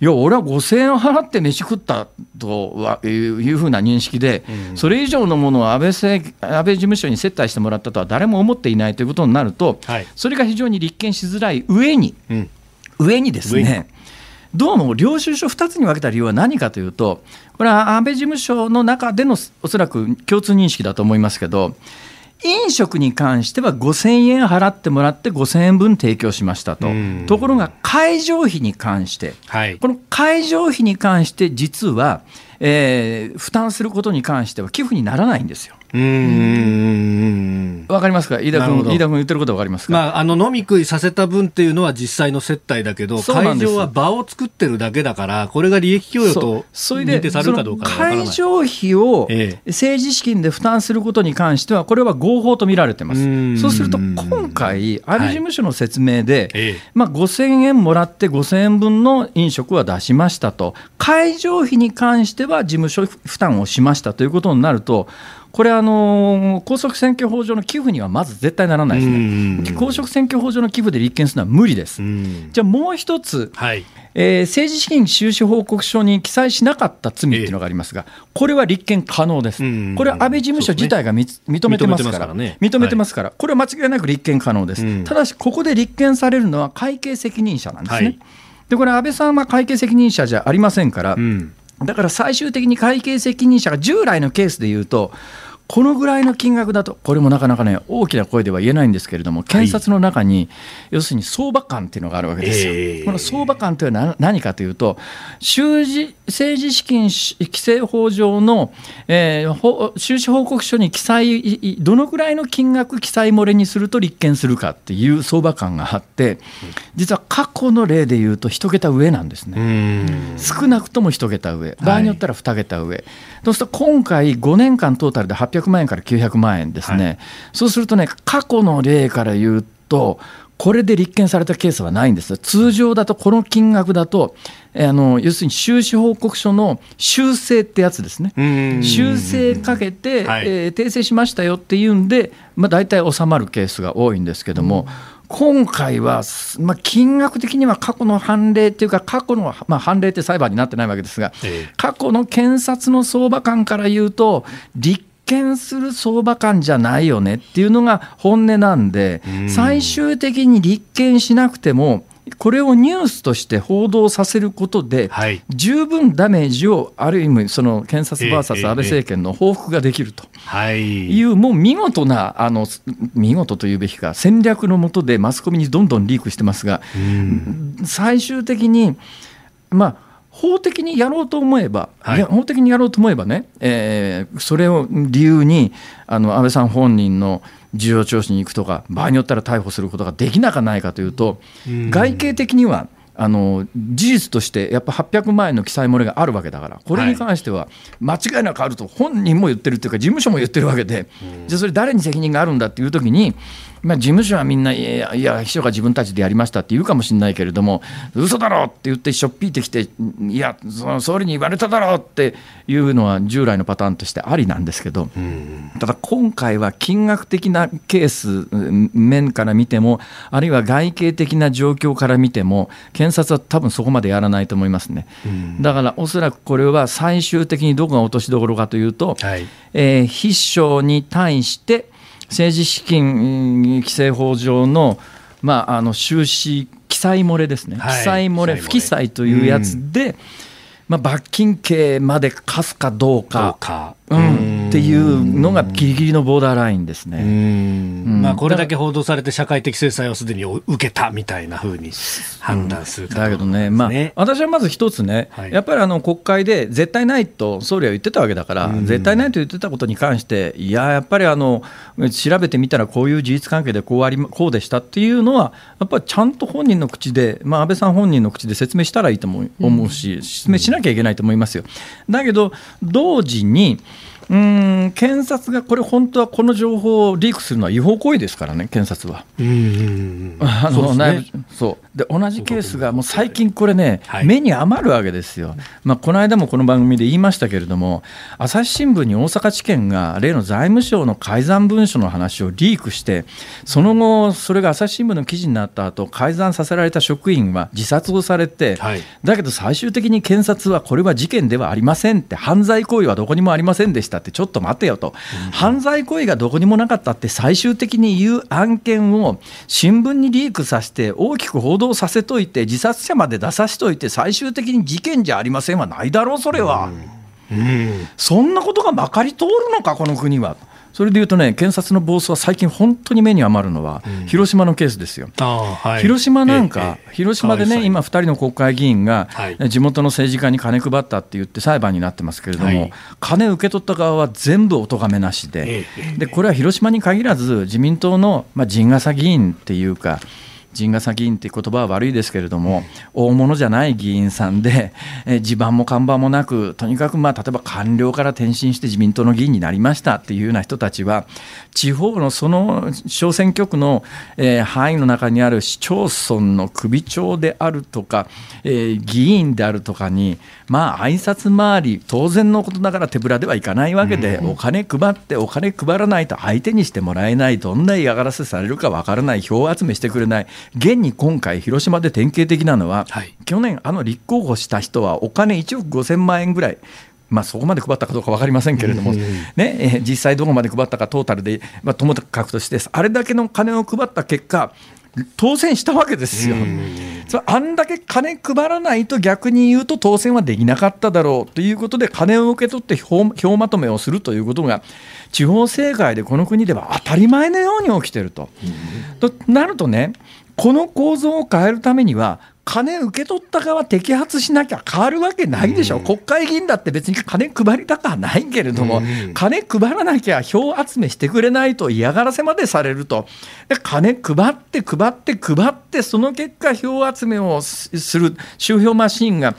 いや、俺は5000円払って飯食ったとはいうふうな認識で、うんそれ以上のものを安倍政安倍事務所に接待してもらったとは誰も思っていないということになると、はいそれが非常に立件しづらい上に、うん。上にですね、どうも領収書2つに分けた理由は何かというと、これは安倍事務所の中でのおそらく共通認識だと思いますけど、飲食に関しては5000円払ってもらって5000円分提供しましたとうん、ところが会場費に関して、はい。この会場費に関して、実は、えー負担することに関しては寄付にならないんですよ。うーん。わわかりますか？飯田君、飯田君言ってることわかりますか、まあ、あの飲み食いさせた分っていうのは実際の接待だけど、会場は場を作ってるだけだから、これが利益供与と認定されるかどうか会場費を政治資金で負担することに関しては、これは合法と見られてます。そうすると、今回、安倍事務所の説明で、はい、まあ、5000円もらって5000円分の飲食は出しましたと、会場費に関しては事務所負担をしましたということになると、これあの、公職選挙法上の寄付にはまず絶対ならないですね、公職選挙法上の寄付で立件するのは無理です。じゃあもう一つ、はい。えー、政治資金収支報告書に記載しなかった罪っていうのがありますが、これは立件可能です。これは安倍事務所自体が、ね、認めてますから、認めてますから、これは間違いなく立件可能です。ただし、ここで立件されるのは会計責任者なんですね。はい、でこれ、安倍さんは会計責任者じゃありませんから、うん。だから最終的に会計責任者が従来のケースでいうと、このぐらいの金額だと、これもなかなかね、大きな声では言えないんですけれども、検察の中に、要するに相場感っていうのがあるわけですよ。えー、この相場感というのは何かというと、収支政治資金規正法上の、えー、収支報告書に記載、どのぐらいの金額記載漏れにすると立件するかっていう相場感があって、実は過去の例でいうと、一桁上なんですね。少なくとも一桁上、場合によったら二桁上。はい、そうすると今回、5年間トータルで800 800万円から900万円ですね、はい、そうするとね、過去の例から言うと、これで立件されたケースはないんです。通常だと、この金額だと、あの要するに収支報告書の修正ってやつですね、修正かけて、はい、えー、訂正しましたよっていうんで、まあ、大体収まるケースが多いんですけども、今回は、まあ、金額的には過去の判例っていうか、過去の、まあ、判例って裁判になってないわけですが、え過去の検察の相場感から言うと、立見する相場感じゃないよねっていうのが本音なんで、最終的に立件しなくても、これをニュースとして報道させることで、十分ダメージをある意味、その検察 VS 安倍政権の報復ができると。い。う、もう見事なあの、見事というべきか、戦略のもとでマスコミにどんどんリークしてますが、最終的に、まあ、法的にやろうと思えば、はい、法的にやろうと思えばね、えー、それを理由にあの安倍さん本人の事情聴取に行くとか場合によったら逮捕することができなかないかというと外形的にはあの事実としてやっぱ800万円の記載漏れがあるわけだからこれに関しては間違いなくあると本人も言ってるっていうか事務所も言ってるわけでじゃあそれ誰に責任があるんだっていう時にまあ、事務所はみんな、いや、いや秘書が自分たちでやりましたって言うかもしれないけれども、嘘だろって言って、しょっぴいてきて、いや、その総理に言われただろうっていうのは、従来のパターンとしてありなんですけど、ただ今回は金額的なケース、面から見ても、あるいは外形的な状況から見ても、検察は多分そこまでやらないと思いますね。だから、おそらくこれは最終的にどこが落としどころかというと、はい、えー、筆書に対して、政治資金規正法上の,、まあ、あの収支記載漏れですね、はい、記載漏れ、不記載というやつで、うん、まあ、罰金刑まで課すか。どうか。うん、っていうのがギリギリのボーダーラインですね、まあ、これだけ報道されて、社会的制裁をすでに受けたみたいなふうに判断する、だけどね、まあ、私はまず一つね、はい、やっぱりあの国会で絶対ないと総理は言ってたわけだから、絶対ないと言ってたことに関して、いや、やっぱりあの調べてみたら、こういう事実関係でこうありこうでしたっていうのは、やっぱりちゃんと本人の口で、まあ、安倍さん本人の口で説明したらいいと思うし、説明しなきゃいけないと思いますよ。だけど同時にうん検察がこれ、本当はこの情報をリークするのは違法行為ですからね、検察は。そうで同じケースがもう最近、これね、はい、目に余るわけですよ、まあ、この間もこの番組で言いましたけれども、朝日新聞に大阪地検が例の財務省の改ざん文書の話をリークして、その後、それが朝日新聞の記事になった後改ざんさせられた職員は自殺をされて、はい、だけど最終的に検察はこれは事件ではありませんって、犯罪行為はどこにもありませんでした。ったってちょっと待てよと、うん、犯罪行為がどこにもなかったって最終的に言う案件を新聞にリークさせて大きく報道させといて自殺者まで出させといて最終的に事件じゃありませんはないだろうそれは、うん。うん、そんなことがまかり通るのかこの国は。それでいうとね、検察の暴走は最近、本当に目に余るのは、広島のケースですよ。はい、広島なんか、ええ、広島でね、今、2人の国会議員が、はい、地元の政治家に金配ったって言って裁判になってますけれども、はい、金受け取った側は全部お咎めなしで、え、でこれは広島に限らず、自民党の、まあ、陣笠議員っていうか、陣笠議員っていう言葉は悪いですけれども、大物じゃない議員さんで、え地盤も看板もなく、とにかくまあ例えば官僚から転身して自民党の議員になりましたっていうような人たちは、地方のその小選挙区の、え範囲の中にある市町村の首長であるとか、え議員であるとかに、まあ挨拶回り、当然のことながら手ぶらではいかないわけで、お金配って、お金配らないと相手にしてもらえない、どんな嫌がらせされるか分からない、票集めしてくれない。現に今回、広島で典型的なのは、はい、去年、あの立候補した人はお金1億5000万円ぐらい。まあ、そこまで配ったかどうか分かりませんけれども、ね、実際どこまで配ったかトータルで、まあ、ともかくとしてあれだけの金を配った結果当選したわけですよ。それあんだけ金配らないと逆に言うと当選はできなかっただろうということで金を受け取って票まとめをするということが地方政界でこの国では当たり前のように起きてると。となるとねこの構造を変えるためには、金受け取った側摘発しなきゃ変わるわけないでしょ、うん、国会議員だって別に金配りたくはないけれども、うん、金配らなきゃ票集めしてくれないと嫌がらせまでされると、で金配って配って配って、その結果、票集めをする集票マシンが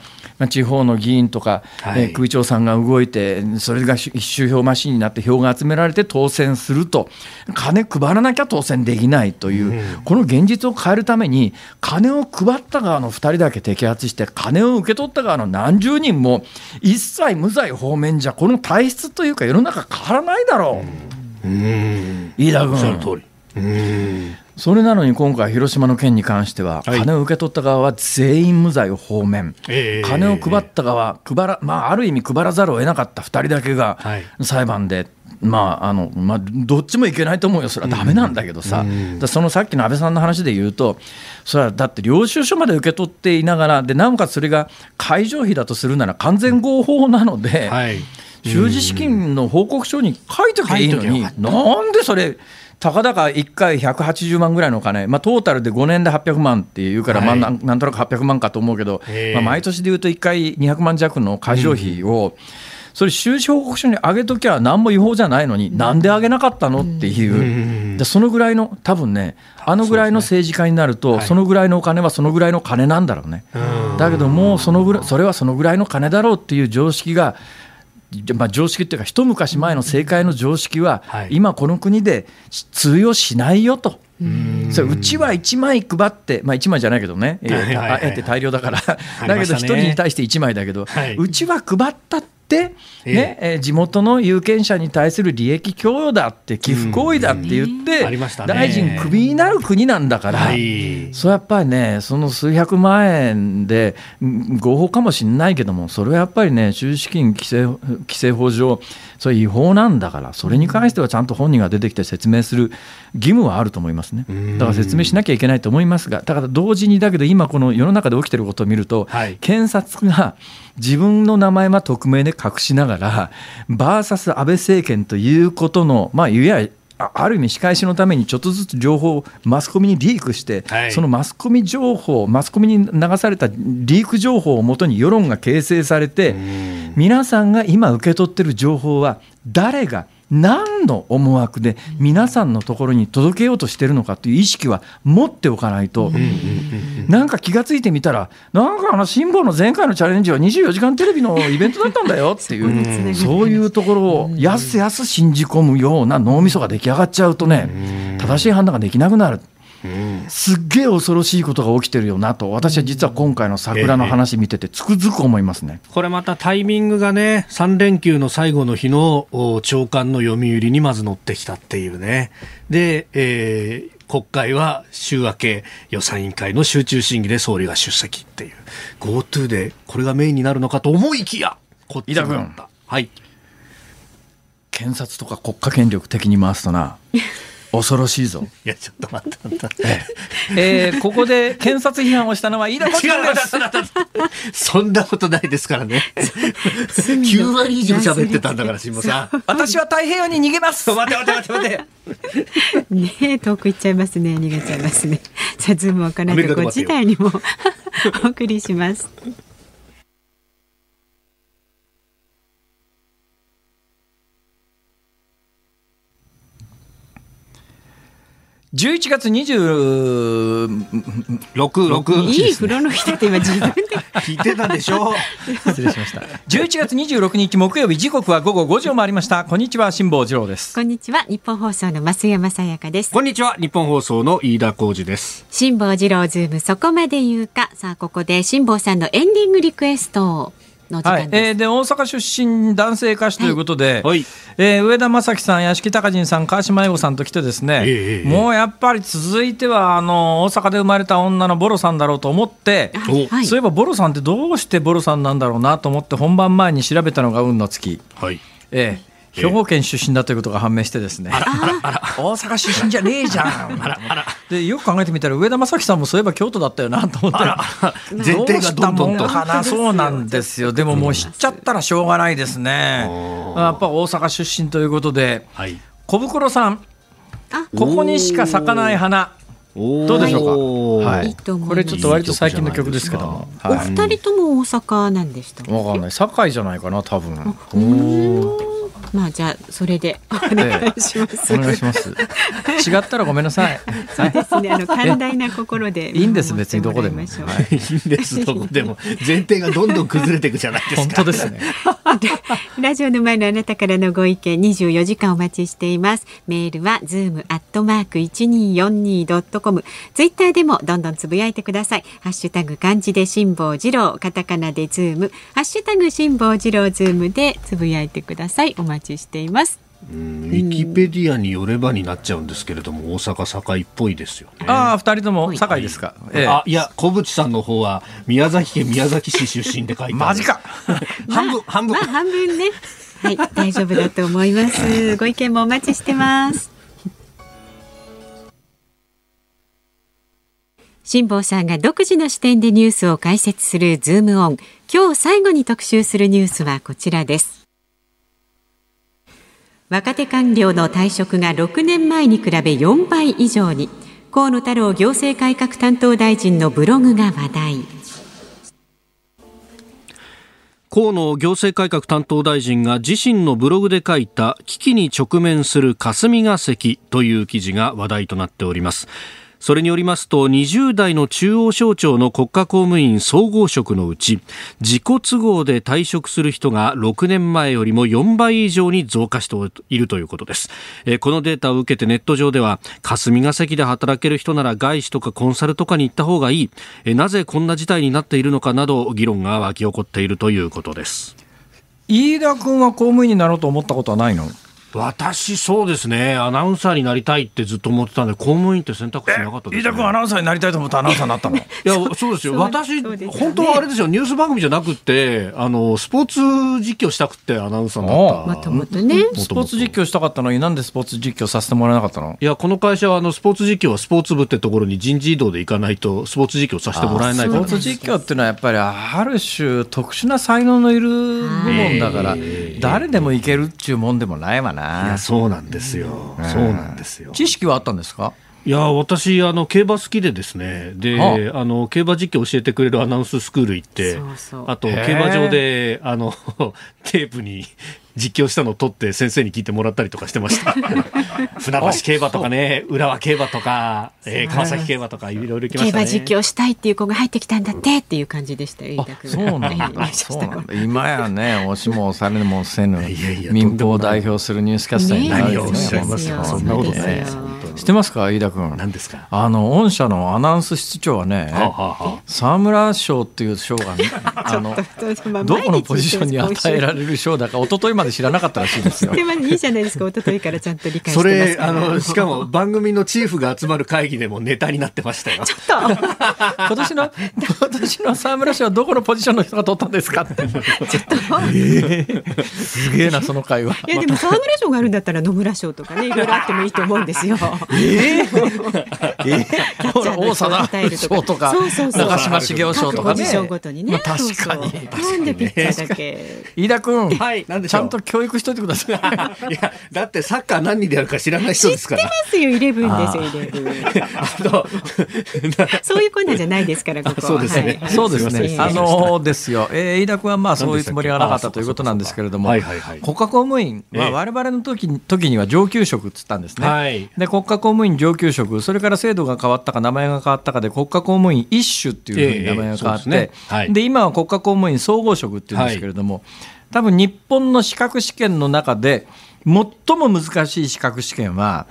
地方の議員とか、はい、えー、首長さんが動いて、それが集票マシンになって票が集められて当選すると、金配らなきゃ当選できないという、うん、この現実を変えるために、金を配った側の2人だけ摘発して、金を受け取った側の何十人も、一切無罪方面じゃ、この体質というか、世の中変わらないだろう。うん、飯田君。その通りうんそれなのに今回、広島の件に関しては、金を受け取った側は全員無罪放免、金を配った側、配らまあ、ある意味配らざるを得なかった2人だけが裁判で、まああのまあ、どっちもいけないと思うよ、それはだめなんだけどさ、そのさっきの安倍さんの話で言うと、それはだって領収書まで受け取っていながら、でなおかつそれが会場費だとするなら完全合法なので、収支資金の報告書に書いておけばいいのに、なんでそれ。たかだか1回180万ぐらいのお金、まあ、トータルで5年で800万っていうから、はい、まあ、なんとなく800万かと思うけど、まあ、毎年でいうと1回200万弱の会場費を、それ収支報告書に上げときゃ何も違法じゃないのに、なんで上げなかったのっていう、でそのぐらいの、多分ね、あのぐらいの政治家になると、そのぐらいのお金はそのぐらいの金なんだろうね。だけどもうそのぐらい、それはそのぐらいの金だろうっていう常識が、まあ、常識っていうか一昔前の政界の常識は、今この国で通用しないよと。それうちは1枚配って、まあ、1枚じゃないけどね、あえて大量だから、だけど1人に対して1枚だけど、うちは配ったって、ねえー、地元の有権者に対する利益供与だって、寄付行為だって言って、大臣クビになる国なんだから、そうやっぱりね、その数百万円で合法かもしれないけども、それはやっぱりね、収支金規正規正法上、それ違法なんだから、それに関してはちゃんと本人が出てきて説明する義務はあると思いますね。だから説明しなきゃいけないと思いますが、だから同時にだけど、今、この世の中で起きてることを見ると、はい、検察が自分の名前は匿名で隠しながら、バーサス安倍政権ということの、まあ、いわゆるある意味仕返しのためにちょっとずつ情報をマスコミにリークして、はい、そのマスコミ情報、マスコミに流されたリーク情報をもとに世論が形成されて、皆さんが今受け取っている情報は誰が何の思惑で皆さんのところに届けようとしてるのかという意識は持っておかないと、なんか気が付いてみたら、なんかあの辛抱の前回のチャレンジは24時間テレビのイベントだったんだよっていう、そういうところをやすやす信じ込むような脳みそが出来上がっちゃうとね、正しい判断ができなくなる。すっげえ恐ろしいことが起きてるよなと、私は実は今回の桜の話見てて、つくづく思いますね、これまたタイミングがね、3連休の最後の日の長官の読売にまず乗ってきたっていうね、で、えー、国会は週明け予算委員会の集中審議で総理が出席っていう、GoTo でこれがメインになるのかと思いきや、こっちだった。はい。検察とか国家権力的に回すとな <laughs> 恐ろしいぞ。<laughs> いや、ちょっと待って待って。えー、ここで検察批判をしたのは飯田さんです。そんなことないですからね。9割以上喋ってたんだから、辛坊さん。私は太平洋に逃げます。待って待って待ってて。ねえ遠く行っちゃいますね逃げちゃいますねさあズームをこの後5時台にも <laughs> お送りします11月20 6、六いい風呂の日だって今自分で聞いてたでしょ <laughs> 失礼しました。11月26日木曜日時刻は午後5時を回りました。こんにちは辛坊治郎です。こんにちはニッポン放送の増山さやかですこんにちは、ニッポン放送の飯田浩二です。辛坊治郎ズームそこまで言うかさあここで辛坊さんのエンディングリクエストの時はい、間です、えー、で大阪出身男性歌手ということで、はい。えー上田正樹さん、屋敷隆人さん、河島英五さんと来てですね、ええもうやっぱり続いてはあの大阪で生まれた女のボロさんだろうと思って、はいはい。そういえばボロさんってどうしてボロさんなんだろうなと思って本番前に調べたのが運の尽き、はい。ええ兵庫県出身だということが判明してですね、<laughs> 大阪出身じゃねえじゃん。でよく考えてみたら上田正樹さんもそういえば京都だったよなと思って。前提がどんどんと。どうしたもんかな。<laughs> そうなんですよ。でももう知っちゃったらしょうがないですね。やっぱ大阪出身ということではい。小袋さん。あ。ここにしか咲かない花。どどうでしょうか、はい。これちょっと割と最近の曲ですけども、おはい、二人とも大阪なんでしたわかんない。堺じゃないかな多分まあじゃあそれでお願いします、お願いします違ったらごめんなさいそうですねあの寛大な心でいいんです別にどこでも見守ってもらいいいんです、どこでも。前提がどんどん崩れていくじゃないですか。本当ですねラジオの前のあなたからのご意見24時間お待ちしています。メールはズームアットマーク 1242.com。ツイッターでもどんどんつぶやいてください。ハッシュタグ漢字で辛坊治郎、カタカナでズーム、ハッシュタグ辛坊治郎ズームでつぶやいてください。お待ちしています。うんウィキペディアによればになっちゃうんですけれども、大阪堺っぽいですよね。ああ二人とも堺ですか、ええあいや小渕さんの方は宮崎県宮崎市出身で書いてあるマジか <laughs> 半分半分まあ半分ね。はい、大丈夫だと思います。ご意見もお待ちしてます。辛坊さんが独自の視点でニュースを解説するズームオン。今日最後に特集するニュースはこちらです。若手官僚の退職が6年前に比べ4倍以上に。河野太郎行政改革担当大臣のブログが話題。河野行政改革担当大臣が自身のブログで書いた危機に直面する霞が関という記事が話題となっておりますそれによりますと20代の中央省庁の国家公務員総合職のうち自己都合で退職する人が6年前よりも4倍以上に増加しているということです。このデータを受けてネット上では霞が関で働ける人なら外資とかコンサルとかに行った方がいい。なぜこんな事態になっているのかなど議論が沸き起こっているということです。飯田君は公務員になろうと思ったことはないの？私そうですね。アナウンサーになりたいってずっと思ってたんで公務員って選択肢なかったです、ね、飯田君アナウンサーになりたいと思ってアナウンサーになったの？<laughs> いやそうですよ。私ね。本当はあれですよ。ニュース番組じゃなくってあのスポーツ実況したくてアナウンサーになった。もともとね。スポーツ実況したかったの？になんでスポーツ実況させてもらえなかったの？いやこの会社はあのスポーツ実況はスポーツ部ってところに人事異動で行かないとスポーツ実況させてもらえないからスポーツ実況っていうのはやっぱりある種特殊な才能のいる部門だから誰でもいけるっちゅうもんでもないわいやなそうなんですよ、そうなんですよ。知識はあったんですか？いや私あの競馬好きでですね。であ。あの競馬実況教えてくれるアナウンススクール行ってそうそう。あと競馬場であの <laughs> テープに実況したのを取って先生に聞いてもらったりとかしてました。<laughs> 船橋競馬とかね浦和競馬とか、えー川崎競馬とかいろいろ行きましたね。競馬実況したいっていう子が入ってきたんだってっていう感じでしたよ。飯田君そうなんだ。はいそうなんだ。今やね押しも押されもせぬいやいや民放を代表するニュースキャスターになる何をおっしゃいますそんなことないでですす本当に。知ってますか飯田君何ですか？あの御社のアナウンス室長はね、はあはあはあ。沢村賞っていう賞がね <laughs> あのどこのポジションに与えられる賞だか <laughs> 一昨日まで知らなかったらしいですよ。でもいいじゃないですか。一昨日からちゃんと理解しそてますれあのしかも番組のチーフが集まる会議でもネタになってましたよ。今年の今年の沢村賞はどこのポジションの人が取ったんですかって。ちょっと、すげえなその会話。いやでも沢村賞があるんだったら野村賞とかねいろいろあってもいいと思うんですよ。えー、えー、ほら王貞治賞とかそうそうそう。長嶋茂雄賞とかね。各ポジションごとにね。まあ確かに。そうそうなんでピッチャーだけ。<laughs> 飯田君、はいなんでしちょうゃんと教育しといてください。<laughs> いやだってサッカー何人でやるか知らない人ですから。ますよイレブンですよイレブン。<laughs> そういうコーナーじゃないですからここは。そうですね。はいそうですね。あのですよ。えー、飯田君はまあそういうつもりはなかったということなんですけれども、はいはいはい。国家公務員はええ。我々の時に時には上級職っつったんですね。はい。で国家公務員上級職、それから制度が変わったか名前が変わったかで国家公務員一種っていうふうに名前が変わって、ですね。はい。で今は国家公務員総合職っていうんですけれども、多分日本の資格試験の中で最も難しい資格試験は、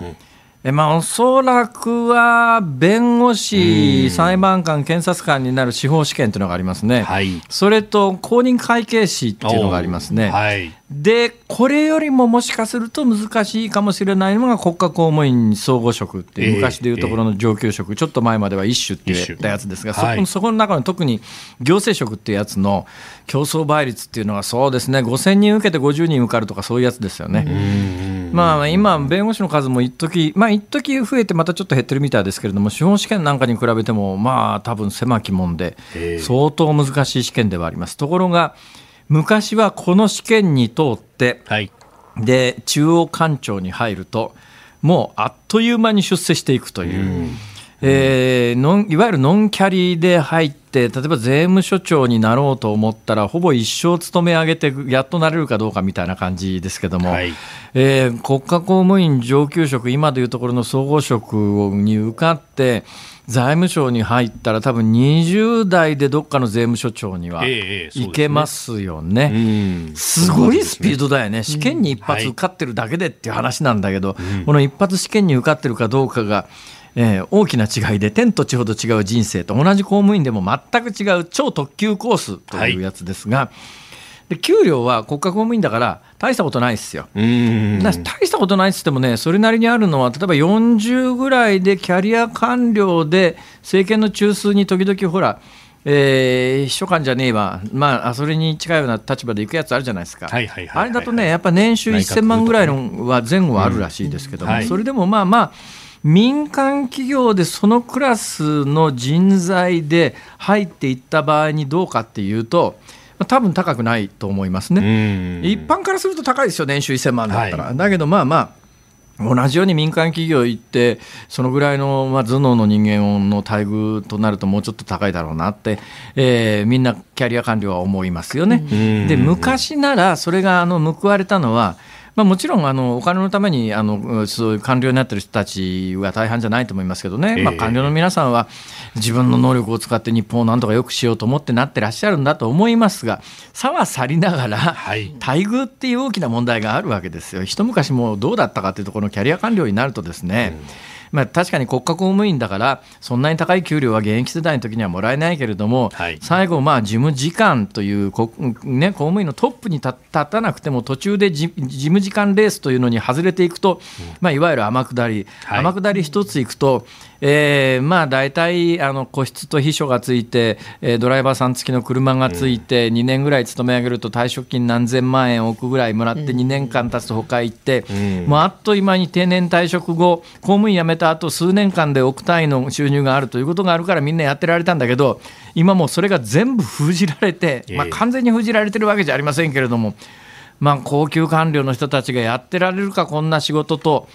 えまあ、おそらくは弁護士、裁判官、検察官になる司法試験というのがありますね、はい。それと公認会計士っていうのがありますね。はい。で、これよりももしかすると難しいかもしれないのが国家公務員総合職って昔でいうところの上級職、ちょっと前までは一種って言ったやつですが、そはい。こそこの中の特に行政職っていうやつの競争倍率っていうのは、そうですね、5000人受けて50人受かるとか、そういうやつですよね。まあ、今、弁護士の数も一時まあ一時増えて、またちょっと減ってるみたいですけれども、司法試験なんかに比べても、まあ、多分狭き門でええ、相当難しい試験ではあります。ところが、昔はこの試験に通って、はい。で中央官庁に入るともうあっという間に出世していくという、えーいわゆるノンキャリで入って例えば税務署長になろうと思ったらほぼ一生勤め上げてやっとなれるかどうかみたいな感じですけども、はい。えー国家公務員上級職今でいうところの総合職に受かって財務省に入ったら多分20代でどっかの税務署長にはええええそうですね。いけますよね。うん。すごいスピードだよね、試験に一発受かってるだけでっていう話なんだけど、この一発試験に受かってるかどうかが、えー大きな違いで、天と地ほど違う人生と同じ公務員でも全く違う超特急コースというやつですが、で給料は国家公務員だから大したことないですよ。大したことないっつってもね、それなりにあるのは、例えば40ぐらいでキャリア官僚で、政権の中枢に時々ほら、えー秘書官じゃねえわ、まあ、それに近いような立場で行くやつあるじゃないですか、はいはいはいはいあれだとね、やっぱ年収内閣府1000万ぐらいのは前後はあるらしいですけども、うん。はい。それでもまあまあ、民間企業でそのクラスの人材で入っていった場合にどうかっていうと、まあ多分高くないと思いますね。うん一般からすると高いですよ、年収1000万だったら。だけど、まあまあ、同じように民間企業行って、そのぐらいの、まあ、頭脳の人間の待遇となると、もうちょっと高いだろうなって、えーみんなキャリア官僚は思いますよね。んで、昔なら、それがあの報われたのは、まあ、もちろんあのお金のためにあのそういう官僚になってる人たちは大半じゃないと思いますけどね、ええ。まあ、官僚の皆さんは自分の能力を使って日本をなんとか良くしようと思ってなってらっしゃるんだと思いますが、さは去りながら、はい。待遇っていう大きな問題があるわけですよ。一昔もうどうだったかというところのキャリア官僚になるとですね、まあ、確かに国家公務員だからそんなに高い給料は現役世代の時にはもらえないけれども、はい。最後まあ事務次官というこ、ね、公務員のトップに立立たなくても途中でじ事務次官レースというのに外れていくと、まあ、いわゆる天下り、はい。天下り一ついくと、えーまあ大体あの個室と秘書がついて、えードライバーさん付きの車がついて、2年ぐらい勤め上げると退職金何千万円置くぐらいもらって2年間経つと他行って、もうあっという間に定年退職後公務員辞めた後数年間で億単位の収入があるということがあるからみんなやってられたんだけど今もうそれが全部封じられて、まあ、ええ完全に封じられてるわけじゃありませんけれども、まあ、高級官僚の人たちがやってられるかこんな仕事と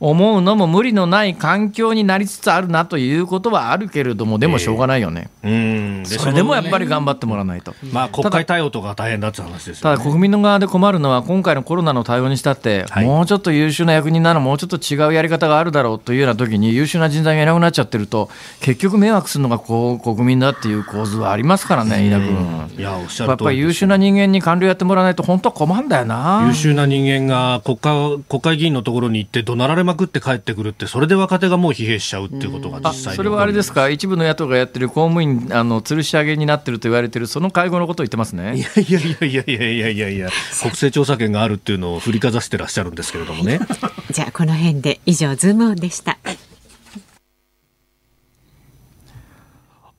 思うのも無理のない環境になりつつあるなということはあるけれどもでもしょうがないよね、うんそれでもやっぱり頑張ってもらわないと。まあ国会対応とか大変だって話ですよね。ただ国民の側で困るのは今回のコロナの対応にしたって、はいもうちょっと優秀な役人ならもうちょっと違うやり方があるだろうというような時に優秀な人材がいなくなっちゃってると結局迷惑するのがこう国民だっていう構図はありますからね飯田君。いやおっしゃやっぱり優秀な人間に官僚やってもらわないと本当は困るんだよな。優秀な人間が国会国会議員のところに行って怒鳴られまくって帰ってくるって、それで若手がもう疲弊しちゃうっていうことがそれはあれですか、一部の野党がやってる公務員、あの吊るし上げになってると言われてる、その会合のことを言ってますねいやいやいやいやいやいやいや、国政調査権があるっていうのを振りかざしてらっしゃるんですけれどもね。<laughs> じゃあ、この辺で、以上、ズームオンでした。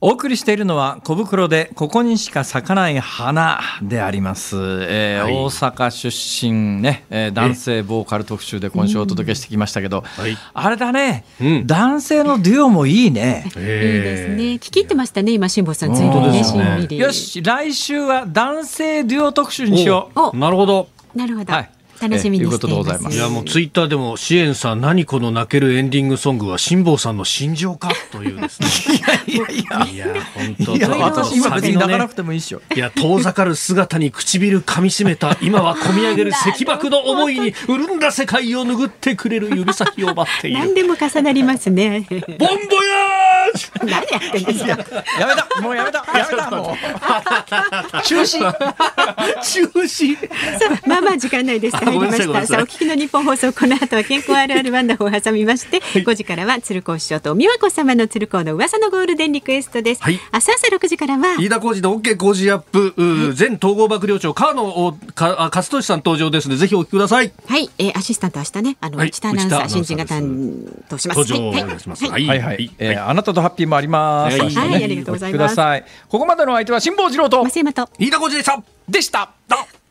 お送りしているのは小袋でここにしか咲かない花であります、えーはい。大阪出身ね、えー男性ボーカル特集で今週お届けしてきましたけど、はいあれだね、うん。男性のデュオもいいね。いいですね。聞き入ってましたね今辛坊さん。ついに本当ねねよし来週は男性デュオ特集にしよう。おなるほど。なるほど、はい楽しみにしていまます。すいやもうツイッターでも支援さん何この泣けるエンディングソングは辛坊さんの心情かというですね。<laughs> いやいやいや。本当いや私今別に泣かなねくてもいいっしょ。いや遠ざかる姿に唇噛み締めた今は込み上げる石爆の思いに潤んだ世界を拭ってくれる指先を待っている。何でも重なりますね。ボンボヤー <laughs> 何やってんですか。やめた。もうやめた。<laughs> やめたもう。中止。中止。さあまあまあ時間ないです。あ入りました。さあお聞きの日本放送この後は健康あるあるワンダホを挟みまして、5時からは鶴光師匠と美和子様の鶴光の噂のゴールデンリクエストです。はい。明日朝6時からは飯田浩二の OK 工事アップ、うー前統合幕僚長川野おかあ勝利さん登場ですのでぜひお聞きください。はい、えー、アシスタント明日ねあの、はい。内田アナウンサー新人が担当します。登場おはい。願い。しますはい。はい。はい、えーあなたとハッピーもあります。はい。はい。ありがとうございます。お聞きください。ここまでのお相手は辛坊治郎と増山と飯田浩二でした。でした。